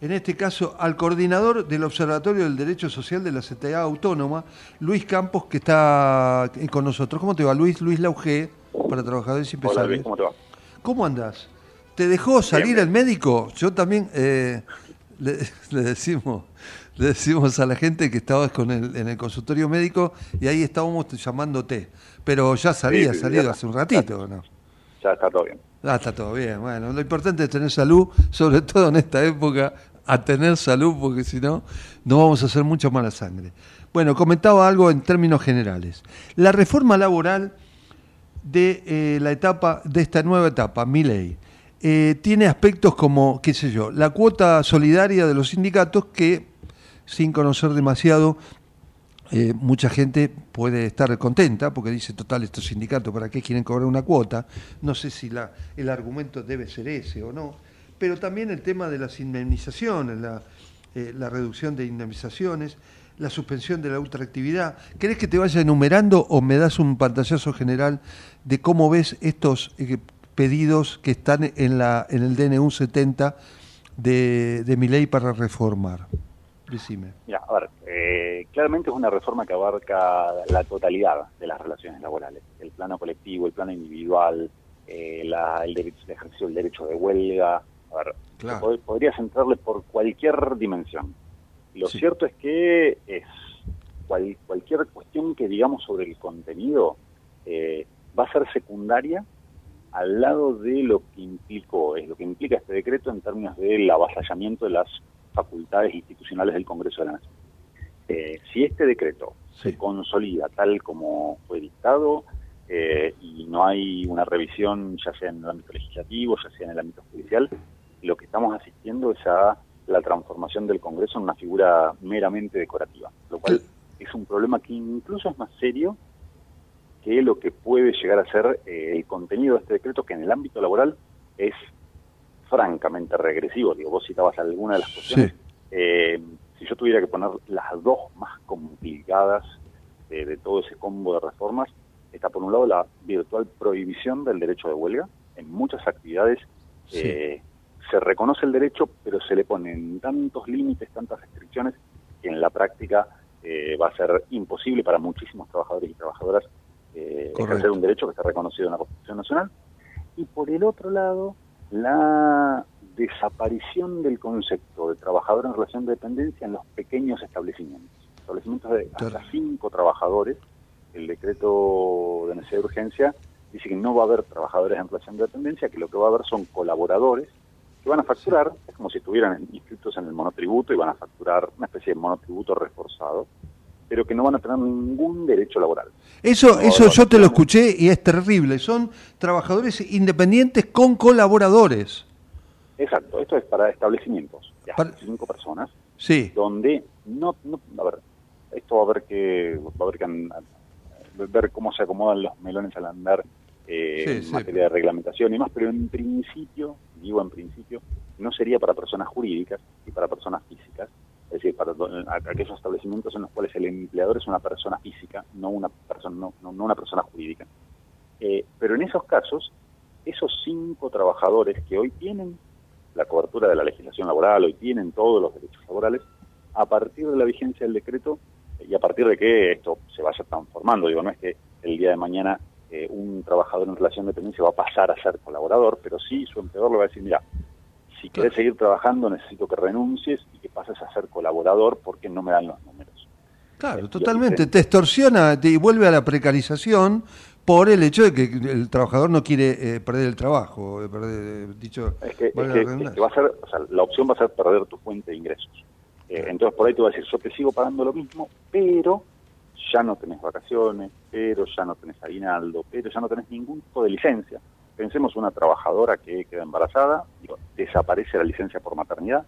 A: en este caso, al coordinador del Observatorio del Derecho Social de la CTA Autónoma, Luis Campos, que está con nosotros. ¿Cómo te va, Luis? Luis Lauge. para trabajadores y
G: Hola,
A: empresarios.
G: Luis, ¿cómo te va?
A: ¿Cómo andás? ¿Te dejó salir
G: bien.
A: el médico? Yo también eh, le, le decimos le decimos a la gente que estabas con el, en el consultorio médico y ahí estábamos llamándote. Pero ya salía,
G: Sí,
A: salido
G: ya
A: hace un ratito, ¿no?
G: Ya está todo bien.
A: Ah, está todo bien. Bueno, lo importante es tener salud, sobre todo en esta época, a tener salud, porque si no, no vamos a hacer mucha mala sangre. Bueno, comentaba algo en términos generales. La reforma laboral de eh, la etapa, de esta nueva etapa, mi ley, eh, tiene aspectos como, qué sé yo, la cuota solidaria de los sindicatos que, sin conocer demasiado, eh, mucha gente puede estar contenta porque dice, total, estos sindicatos, ¿para qué quieren cobrar una cuota? No sé si el argumento debe ser ese o no, pero también el tema de las indemnizaciones, la, eh, la reducción de indemnizaciones, la suspensión de la ultraactividad. ¿Querés que te vaya enumerando o me das un pantallazo general de cómo ves estos eh, pedidos que están en, el DNU 70 de, de mi ley para reformar? Decime.
G: Mira, a ver, eh, claramente es una reforma que abarca la totalidad de las relaciones laborales, el plano colectivo, el plano individual, eh, la- el, derecho, el ejercicio del derecho de huelga. A ver,
A: Claro.
G: pod- podrías entrarle por cualquier dimensión. Lo
A: Sí.
G: cierto es que es cual- cualquier cuestión que digamos sobre el contenido eh, va a ser secundaria al lado de lo que implicó, es lo que implica este decreto en términos del avasallamiento de las facultades institucionales del Congreso de la Nación. Eh, si este decreto
A: Sí.
G: se consolida tal como fue dictado eh, y no hay una revisión ya sea en el ámbito legislativo, ya sea en el ámbito judicial, lo que estamos asistiendo es a la transformación del Congreso en una figura meramente decorativa, lo cual es un problema que incluso es más serio que lo que puede llegar a ser eh, el contenido de este decreto, que en el ámbito laboral es francamente regresivo. Digo, vos citabas alguna de las cuestiones.
A: Sí.
G: Eh, si yo tuviera que poner las dos más complicadas de, de todo ese combo de reformas, está por un lado la virtual prohibición del derecho de huelga. En muchas actividades
A: Sí.
G: eh, se reconoce el derecho, pero se le ponen tantos límites, tantas restricciones, que en la práctica eh, va a ser imposible para muchísimos trabajadores y trabajadoras eh, ejercer un derecho que está reconocido en la Constitución Nacional. Y por el otro lado, la desaparición del concepto de trabajador en relación de dependencia en los pequeños establecimientos. Establecimientos de hasta cinco trabajadores. El decreto de necesidad de urgencia dice que no va a haber trabajadores en relación de dependencia, que lo que va a haber son colaboradores que van a facturar, es como si estuvieran inscritos en el monotributo y van a facturar una especie de monotributo reforzado, pero que no van a tener ningún derecho laboral.
A: Eso,
G: No,
A: eso
G: no,
A: yo te lo escuché y es terrible. Son trabajadores independientes con colaboradores.
G: Exacto, esto es para establecimientos de hasta
A: Para-
G: cinco personas,
A: Sí,
G: donde no, no, a ver, esto va a haber que, va a haber que an- ver cómo se acomodan los melones al andar eh,
A: Sí,
G: en
A: sí.
G: materia de reglamentación y más, pero en principio, digo en principio, no sería para personas jurídicas y para personas físicas, es decir, para aquellos establecimientos en los cuales el empleador es una persona física, no una persona, no, no- no una persona jurídica. Eh, pero en esos casos, esos cinco trabajadores que hoy tienen la cobertura de la legislación laboral, hoy tienen todos los derechos laborales, a partir de la vigencia del decreto y a partir de que esto se vaya transformando, digo, no es que el día de mañana eh, un trabajador en relación de dependencia va a pasar a ser colaborador, pero sí su empleador le va a decir, mira, si querés seguir trabajando necesito que renuncies y que pases a ser colaborador porque no me dan los números.
A: claro, totalmente. Te extorsiona te- y vuelve a la precarización por el hecho de que el trabajador no quiere eh, perder el trabajo. eh, perder, eh, dicho,
G: Es que, es que-
A: la
G: es que va a ser, o sea, la opción va a ser perder tu fuente de ingresos. Entonces por ahí te va a decir, yo te sigo pagando lo mismo, pero ya no tenés vacaciones, pero ya no tenés aguinaldo, pero ya no tenés ningún tipo de licencia. Pensemos una trabajadora que queda embarazada, digo, desaparece la licencia por maternidad,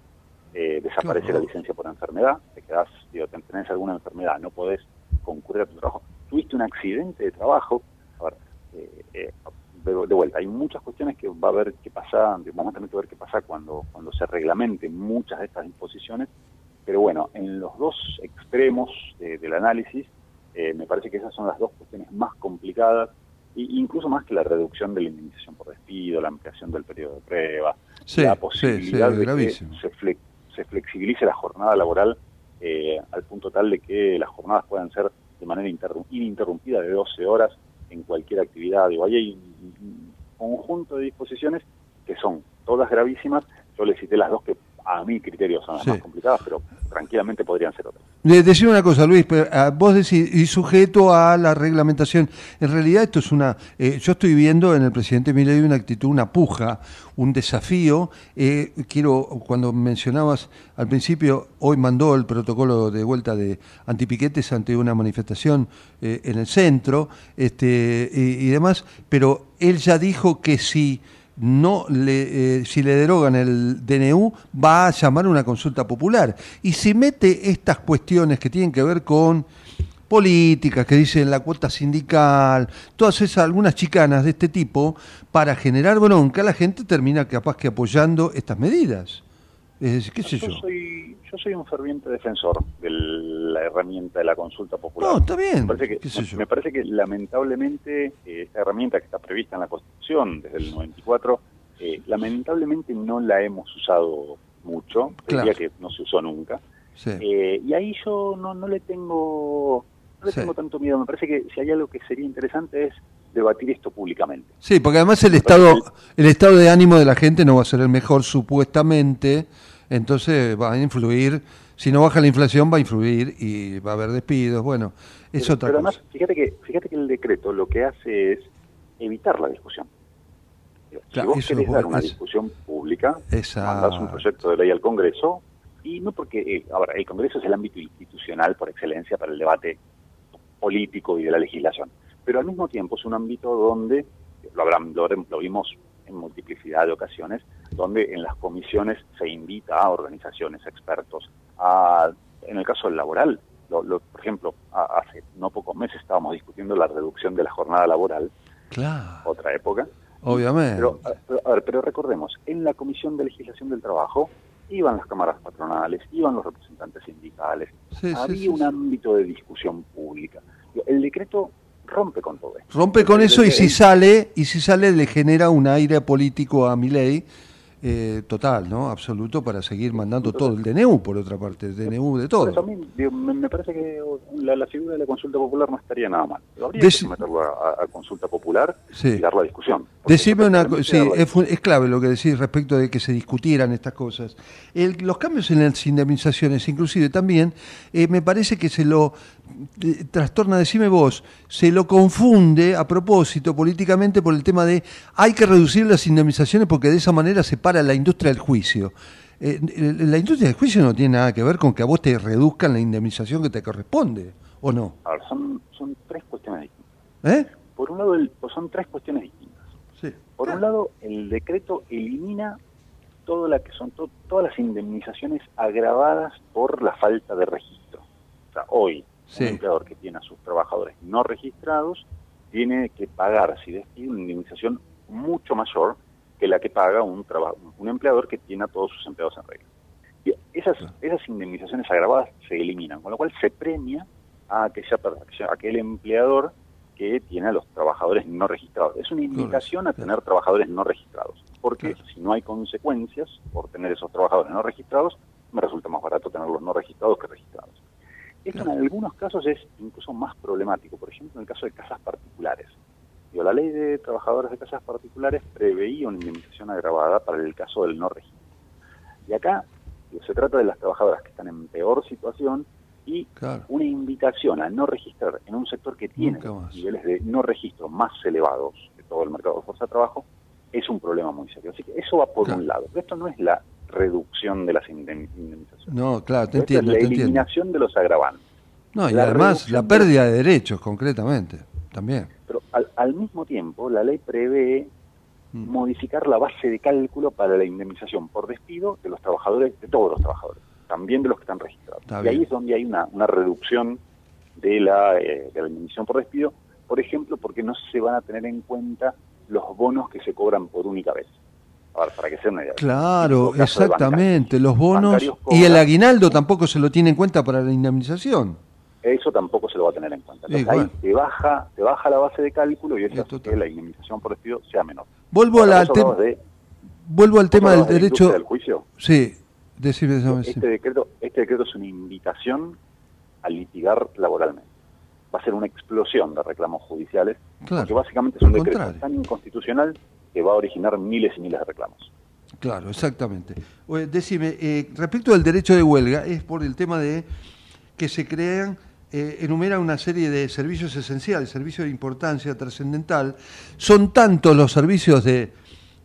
G: eh, desaparece la licencia por enfermedad, te quedás, digo, te- tenés alguna enfermedad, no podés concurrir a tu trabajo. Tuviste un accidente de trabajo, a ver, eh, eh, de, de vuelta, hay muchas cuestiones que va a haber que pasar, vamos a tener que ver qué pasa cuando, cuando se reglamenten muchas de estas disposiciones, pero bueno, en los dos extremos de- del análisis, me parece que esas son las dos cuestiones más complicadas, incluso más que la reducción de la indemnización por despido, la ampliación del periodo de prueba,
A: Sí,
G: la posibilidad
A: sí,
G: de que se, fle- se flexibilice la jornada laboral eh, al punto tal de que las jornadas puedan ser de manera interru- ininterrumpida de 12 horas en cualquier actividad. Digo, ahí hay un conjunto de disposiciones que son todas gravísimas. Yo le cité las dos que a mi criterio son las más complicadas, pero tranquilamente podrían ser otras.
A: Decir una cosa, Luis, ah, vos decís, y sujeto a la reglamentación, en realidad esto es una, eh, yo estoy viendo en el presidente Milei una actitud, una puja, un desafío. Eh, quiero, cuando mencionabas al principio, hoy mandó el protocolo de vuelta de antipiquetes ante una manifestación eh, en el centro este, y, y demás, pero él ya dijo que si no le, eh, si le derogan el DNU, va a llamar una consulta popular. Y si mete estas cuestiones que tienen que ver con políticas, que dicen la cuota sindical, todas esas, algunas chicanas de este tipo, para generar bronca, la gente termina capaz que apoyando estas medidas. Es decir, ¿qué sé yo?
G: Soy, yo soy un ferviente defensor de la herramienta de la consulta popular.
A: No, está bien.
G: Me parece que, me parece que lamentablemente eh, esta herramienta que está prevista en la Constitución desde el 94, eh, lamentablemente no la hemos usado mucho, diría que no se usó nunca. Eh, y ahí yo no, no le tengo no le tengo tanto miedo. Me parece que si hay algo que sería interesante es debatir esto públicamente.
A: Sí, porque además el estado, el estado de ánimo de la gente no va a ser el mejor supuestamente. Entonces va a influir, si no baja la inflación va a influir y va a haber despidos, bueno, es
G: pero,
A: otra
G: pero además, fíjate que, fíjate que el decreto lo que hace es evitar la discusión. Si vos querés dar una discusión pública, mandas un proyecto de ley al Congreso, y no porque, eh, ahora, el Congreso es el ámbito institucional por excelencia para el debate político y de la legislación, pero al mismo tiempo es un ámbito donde, lo, habrán, lo, lo vimos en multiplicidad de ocasiones, donde en las comisiones se invita a organizaciones, expertos, a, en el caso del laboral, lo, por ejemplo, hace no pocos meses estábamos discutiendo la reducción de la jornada laboral,
A: claro.
G: otra época.
A: Obviamente.
G: Pero, a ver, pero recordemos, en la Comisión de Legislación del Trabajo iban las cámaras patronales, iban los representantes sindicales, había un ámbito de discusión pública. El decreto rompe con todo esto.
A: Rompe con eso y si sale, y si sale le genera un aire político a mi ley eh, total, ¿no? Absoluto para seguir mandando todo el DNU, por otra parte, el DNU de todo.
G: a mí me, parece que la, figura de la consulta popular no estaría nada mal. Habría que meterlo a, consulta popular y dar la discusión.
A: Decime una cosa, sí, es, clave lo que decís respecto de que se discutieran estas cosas. los cambios en las indemnizaciones, inclusive también, eh, me parece que se lo trastorna, decime vos, se lo confunde a propósito políticamente por el tema de hay que reducir las indemnizaciones porque de esa manera se para la industria del juicio. Eh, la industria del juicio no tiene nada que ver con que a vos te reduzcan la indemnización que te corresponde, ¿o no?
G: A ver, son, son tres cuestiones distintas. ¿Eh? Por un lado, pues son tres cuestiones distintas. Sí. Por un lado, el decreto elimina todo la que son todas las indemnizaciones agravadas por la falta de registro. O sea, hoy un empleador que tiene a sus trabajadores no registrados tiene que pagar, si despide, una indemnización mucho mayor que la que paga un, un empleador que tiene a todos sus empleados en regla. Y esas, esas indemnizaciones agravadas se eliminan, con lo cual se premia a, aquella, a aquel empleador que tiene a los trabajadores no registrados. Es una invitación a tener trabajadores no registrados, porque si no hay consecuencias por tener esos trabajadores no registrados, me resulta más barato tenerlos no registrados que registrados. Esto en algunos casos es incluso más problemático, por ejemplo en el caso de casas particulares. la ley de trabajadores de casas particulares preveía una indemnización agravada para el caso del no registro. Y acá se trata de las trabajadoras que están en peor situación y una invitación a no registrar en un sector que tiene niveles de no registro más elevados que todo el mercado de fuerza de trabajo es un problema muy serio. Así que eso va por un lado. Pero esto no es la reducción de las indemnizaciones.
A: No, claro, te entiendo.
G: Es la eliminación de los agravantes.
A: No, y además la pérdida de derechos, concretamente, también.
G: Pero al, mismo tiempo, la ley prevé mm. modificar la base de cálculo para la indemnización por despido de los trabajadores, de todos los trabajadores, también de los que están registrados. y ahí es donde hay una, una reducción de la, eh, de la indemnización por despido, por ejemplo, porque no se van a tener en cuenta los bonos que se cobran por única vez para que sea una idea.
A: Claro, exactamente, los bonos y el aguinaldo tampoco se lo tiene en cuenta para la indemnización.
G: Eso tampoco se lo va a tener en cuenta. Entonces, ahí te baja, te baja la base de cálculo y eso hace que la indemnización por despido sea menor.
A: Vuelvo, a vuelvo al tema del derecho.
G: Del juicio.
A: Sí, decime,
G: Este decreto, este decreto es una invitación a litigar laboralmente. va a ser una explosión de reclamos judiciales, porque básicamente es un decreto tan inconstitucional que va a originar miles y miles de reclamos.
A: Claro, exactamente. decime, eh, respecto al derecho de huelga, es por el tema de que se crean, eh, enumera una serie de servicios esenciales, servicios de importancia trascendental. Son tantos los servicios de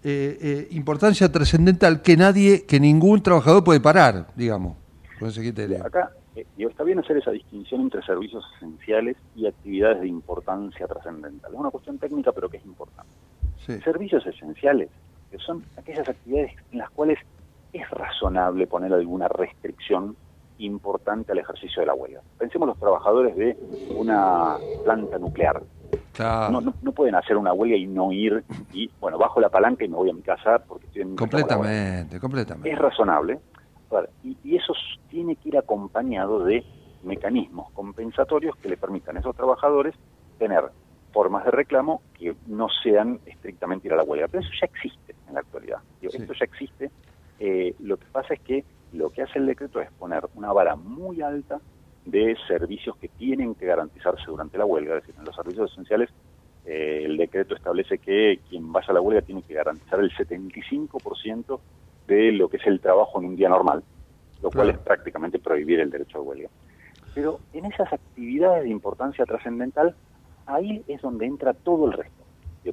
A: eh, eh, importancia trascendental que nadie, que ningún trabajador puede parar, digamos, con ese criterio.
G: Acá está bien hacer esa distinción entre servicios esenciales y actividades de importancia trascendental. Es una cuestión técnica, pero que es importante. Servicios esenciales, que son aquellas actividades en las cuales es razonable poner alguna restricción importante al ejercicio de la huelga. Pensemos los trabajadores de una planta nuclear. No, no, pueden hacer una huelga y no ir y, bueno, bajo la palanca y me voy a mi casa porque estoy en
A: Completamente, completamente.
G: Es razonable. y, y eso tiene que ir acompañado de mecanismos compensatorios que le permitan a esos trabajadores tener formas de reclamo que no sean estrictamente ir a la huelga. Pero eso ya existe en la actualidad. Esto ya existe. Eh, lo que pasa es que lo que hace el decreto es poner una vara muy alta de servicios que tienen que garantizarse durante la huelga, es decir, en los servicios esenciales eh, el decreto establece que quien vaya a la huelga tiene que garantizar el 75% de lo que es el trabajo en un día normal, lo cual es prácticamente prohibir el derecho a huelga. Pero en esas actividades de importancia trascendental, ahí es donde entra todo el resto,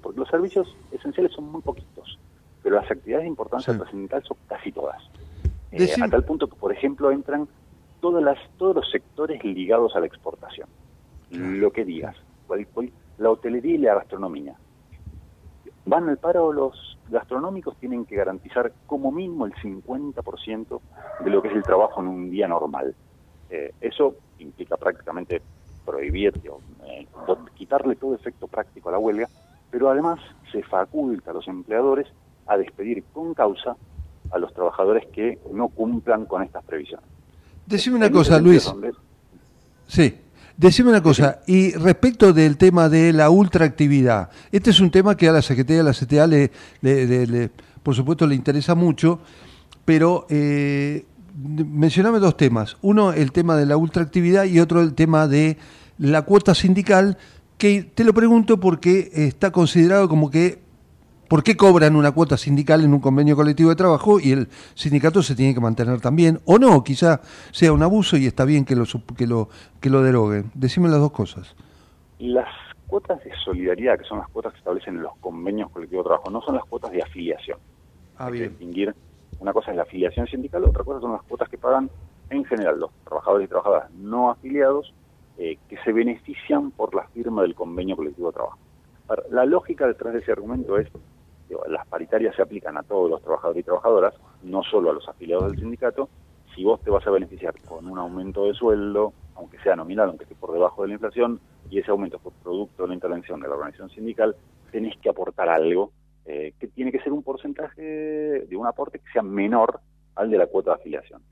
G: porque los servicios esenciales son muy poquitos, pero las actividades de importancia trascendental son casi todas. Eh, a tal punto que, por ejemplo, entran todas las, todos los sectores ligados a la exportación. Lo que digas, la hotelería y la gastronomía. Van al paro los gastronómicos, tienen que garantizar como mínimo el 50% de lo que es el trabajo en un día normal. Eh, eso implica prácticamente prohibir, eh, quitarle todo efecto práctico a la huelga, pero además se faculta a los empleadores a despedir con causa a los trabajadores que no cumplan con estas previsiones.
A: Decime una cosa, Luis. Sí. Decime una cosa, y respecto del tema de la ultraactividad, este es un tema que a la Secretaría de la CTA, le, le, por supuesto, le interesa mucho, pero eh, mencioname dos temas. Uno, el tema de la ultraactividad y otro, el tema de la cuota sindical, que te lo pregunto porque está considerado como que ¿Por qué cobran una cuota sindical en un convenio colectivo de trabajo y el sindicato se tiene que mantener también? O no, quizá sea un abuso y está bien que lo, que lo, que lo deroguen. Decime las dos cosas.
G: Las cuotas de solidaridad, que son las cuotas que establecen los convenios colectivos de trabajo, no son las cuotas de afiliación.
A: Ah, bien.
G: distinguir, una cosa es la afiliación sindical, otra cosa son las cuotas que pagan en general los trabajadores y trabajadoras no afiliados eh, que se benefician por la firma del convenio colectivo de trabajo. La lógica detrás de ese argumento es las paritarias se aplican a todos los trabajadores y trabajadoras, no solo a los afiliados del sindicato. Si vos te vas a beneficiar con un aumento de sueldo, aunque sea nominal, aunque esté por debajo de la inflación, y ese aumento fue producto de la intervención de la organización sindical, tenés que aportar algo eh, que tiene que ser un porcentaje de un aporte que sea menor al de la cuota de afiliación.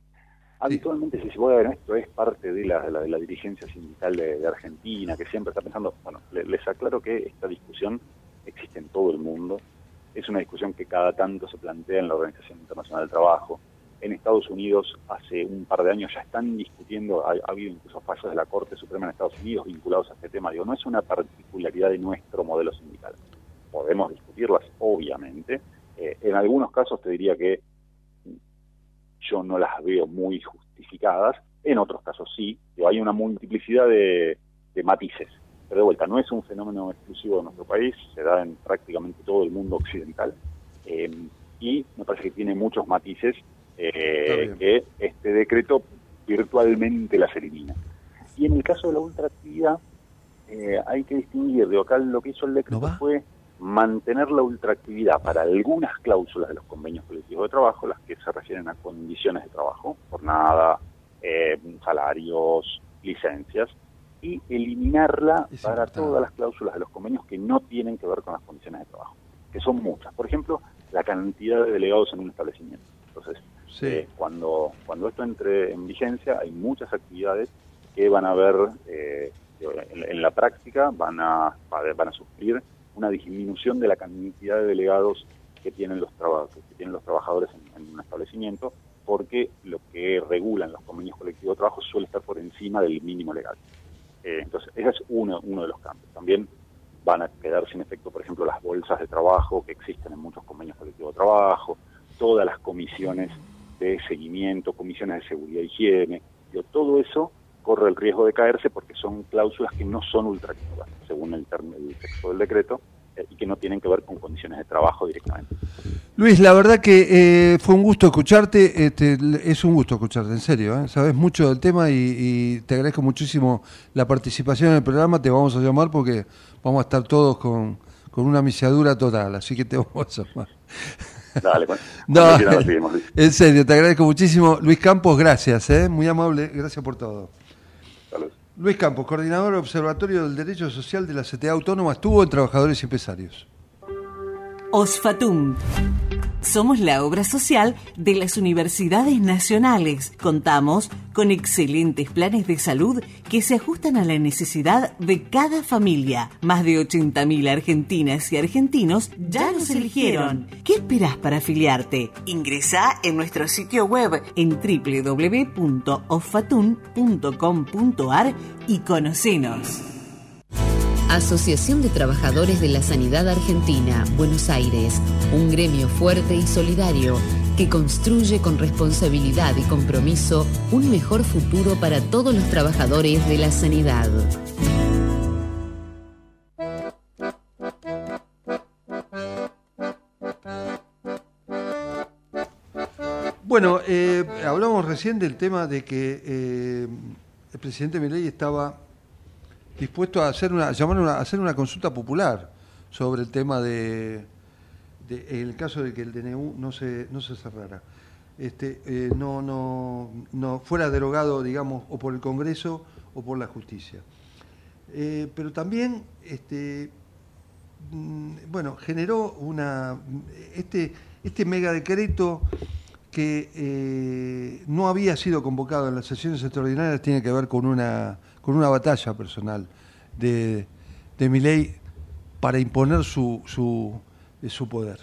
G: Habitualmente, si se puede ver esto, es parte de la, de la, dirigencia sindical de, Argentina, que siempre está pensando, bueno, les aclaro que esta discusión existe en todo el mundo, es una discusión que cada tanto se plantea en la Organización Internacional del Trabajo. En Estados Unidos hace un par de años ya están discutiendo, ha, habido incluso fallos de la Corte Suprema en Estados Unidos vinculados a este tema. Digo, no es una particularidad de nuestro modelo sindical. Podemos discutirlas, obviamente. Eh, en algunos casos te diría que yo no las veo muy justificadas, en otros casos sí. hay una multiplicidad de matices pero de vuelta, no es un fenómeno exclusivo de nuestro país, se da en prácticamente todo el mundo occidental eh, y me parece que tiene muchos matices eh, que este decreto virtualmente las elimina. Y en el caso de la ultraactividad, eh, hay que distinguir, de acá lo que hizo el decreto fue mantener la ultraactividad para algunas cláusulas de los convenios colectivos de trabajo, las que se refieren a condiciones de trabajo, jornada, salarios, licencias, y eliminarla para todas las cláusulas de los convenios que no tienen que ver con las condiciones de trabajo, que son muchas. Por ejemplo, la cantidad de delegados en un establecimiento. Entonces, eh, cuando, cuando esto entre en vigencia, hay muchas actividades que van a ver, eh, en, la práctica, van a, van a sufrir una disminución de la cantidad de delegados que tienen los, que tienen los trabajadores en, un establecimiento, porque lo que regulan los convenios colectivos de trabajo suele estar por encima del mínimo legal. Eh, entonces, ese es uno, uno de los cambios. También van a quedar sin efecto, por ejemplo, las bolsas de trabajo que existen en muchos convenios colectivos de trabajo, todas las comisiones de seguimiento, comisiones de seguridad e higiene, todo eso corre el riesgo de caerse porque son cláusulas que no son ultraactivas, según el, el texto del decreto, eh, y que no tienen que ver con condiciones de trabajo directamente.
A: Luis, la verdad que eh, fue un gusto escucharte, este, es un gusto escucharte, en serio, ¿eh? sabes mucho del tema y, te agradezco muchísimo la participación en el programa, te vamos a llamar porque vamos a estar todos con, con una misiadura total, así que te vamos a llamar.
G: Dale, bueno.
A: no, en serio, te agradezco muchísimo. Luis Campos, gracias, ¿eh? muy amable, gracias por todo. Luis Campos, coordinador Observatorio del Derecho Social de la CTA Autónoma, estuvo en Trabajadores y Empresarios.
C: OSFATUM somos la obra social de las universidades nacionales. Contamos con excelentes planes de salud que se ajustan a la necesidad de cada familia. Más de 80.000 argentinas y argentinos ya nos eligieron. ¿Qué esperas para afiliarte? Ingresa en nuestro sitio web en www.offatun.com.ar y conocenos.
D: Asociación de Trabajadores de la Sanidad Argentina, Buenos Aires, un gremio fuerte y solidario que construye con responsabilidad y compromiso un mejor futuro para todos los trabajadores de la sanidad.
A: Bueno, eh, hablamos recién del tema de que eh, el presidente Milei estaba dispuesto a hacer una, llamar a hacer una consulta popular sobre el tema de, el caso de que el DNU no se, no se cerrara. Este, eh, no, no, no fuera derogado, digamos, o por el Congreso o por la justicia. Eh, pero también, este, mm, bueno, generó una, este, este mega decreto que eh, no había sido convocado en las sesiones extraordinarias tiene que ver con una con una batalla personal de, de Milei para imponer su, su, su poder.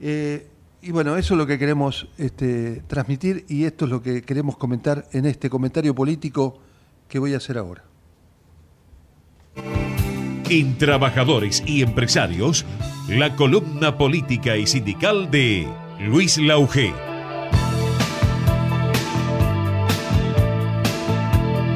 A: Eh, y bueno, eso es lo que queremos este, transmitir y esto es lo que queremos comentar en este comentario político que voy a hacer ahora.
H: En Trabajadores y Empresarios, la columna política y sindical de Luis Lauge.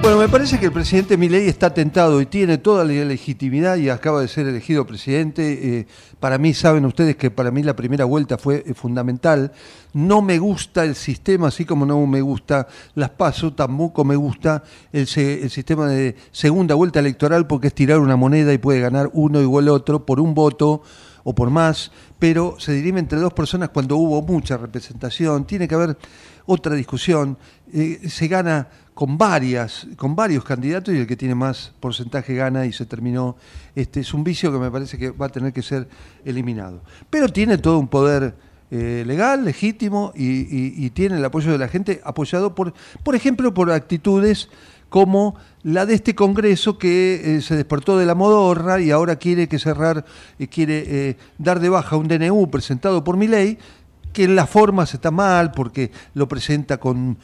A: Bueno, me parece que el presidente Milei está tentado y tiene toda la legitimidad y acaba de ser elegido presidente. Eh, para mí, saben ustedes que para mí la primera vuelta fue eh, fundamental. No me gusta el sistema, así como no me gusta las pasos, tampoco me gusta el, el sistema de segunda vuelta electoral porque es tirar una moneda y puede ganar uno igual otro por un voto o por más, pero se dirime entre dos personas cuando hubo mucha representación. Tiene que haber otra discusión. Eh, se gana con varias, con varios candidatos y el que tiene más porcentaje gana y se terminó. Este es un vicio que me parece que va a tener que ser eliminado. Pero tiene todo un poder eh, legal, legítimo y, tiene el apoyo de la gente, apoyado por, por ejemplo, por actitudes como la de este Congreso que eh, se despertó de la modorra y ahora quiere que cerrar, eh, quiere dar de baja un DNU presentado por mi ley, que en las formas está mal porque lo presenta con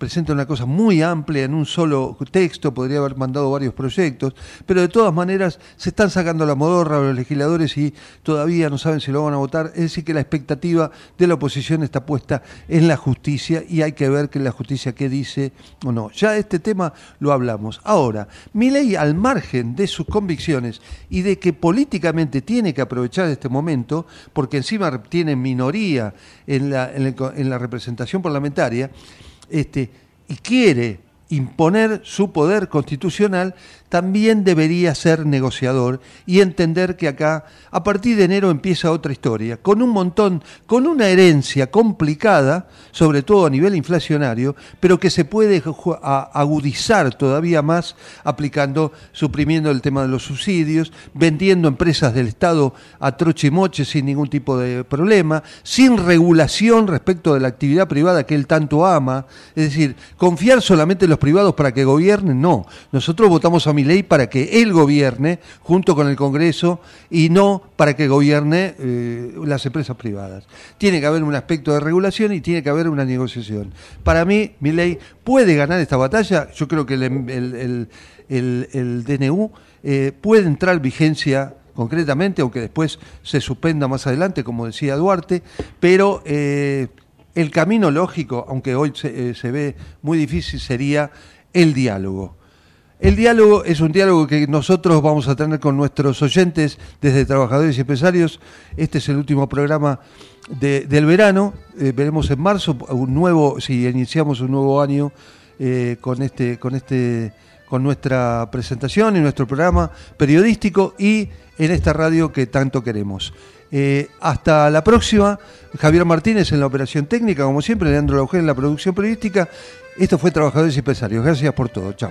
A: presenta una cosa muy amplia en un solo texto, podría haber mandado varios proyectos, pero de todas maneras se están sacando la modorra los legisladores y todavía no saben si lo van a votar. Es decir, que la expectativa de la oposición está puesta en la justicia y hay que ver que la justicia qué dice o no. Ya este tema lo hablamos. Ahora, mi ley al margen de sus convicciones y de que políticamente tiene que aprovechar este momento, porque encima tiene minoría en la, en la representación parlamentaria, este, y quiere imponer su poder constitucional, también debería ser negociador y entender que acá, a partir de enero, empieza otra historia, con un montón, con una herencia complicada, sobre todo a nivel inflacionario, pero que se puede agudizar todavía más aplicando, suprimiendo el tema de los subsidios, vendiendo empresas del Estado a troche y moche sin ningún tipo de problema, sin regulación respecto de la actividad privada que él tanto ama, es decir, confiar solamente en los privados para que gobiernen, no. Nosotros votamos a mi ley para que él gobierne junto con el Congreso y no para que gobierne eh, las empresas privadas. Tiene que haber un aspecto de regulación y tiene que haber una negociación. Para mí, mi ley puede ganar esta batalla. Yo creo que el, el, DNU eh, puede entrar en vigencia concretamente, aunque después se suspenda más adelante, como decía Duarte, pero eh, el camino lógico, aunque hoy se ve muy difícil, sería el diálogo. El diálogo es un diálogo que nosotros vamos a tener con nuestros oyentes desde Trabajadores y Empresarios. Este es el último programa del verano. Eh, veremos en marzo un nuevo, si iniciamos un nuevo año eh, con este, con este, con nuestra presentación y nuestro programa periodístico y en esta radio que tanto queremos. Eh, hasta la próxima. Javier Martínez en la operación técnica, como siempre, Leandro Laugel en la producción periodística. Esto fue Trabajadores y Empresarios. Gracias por todo. Chao.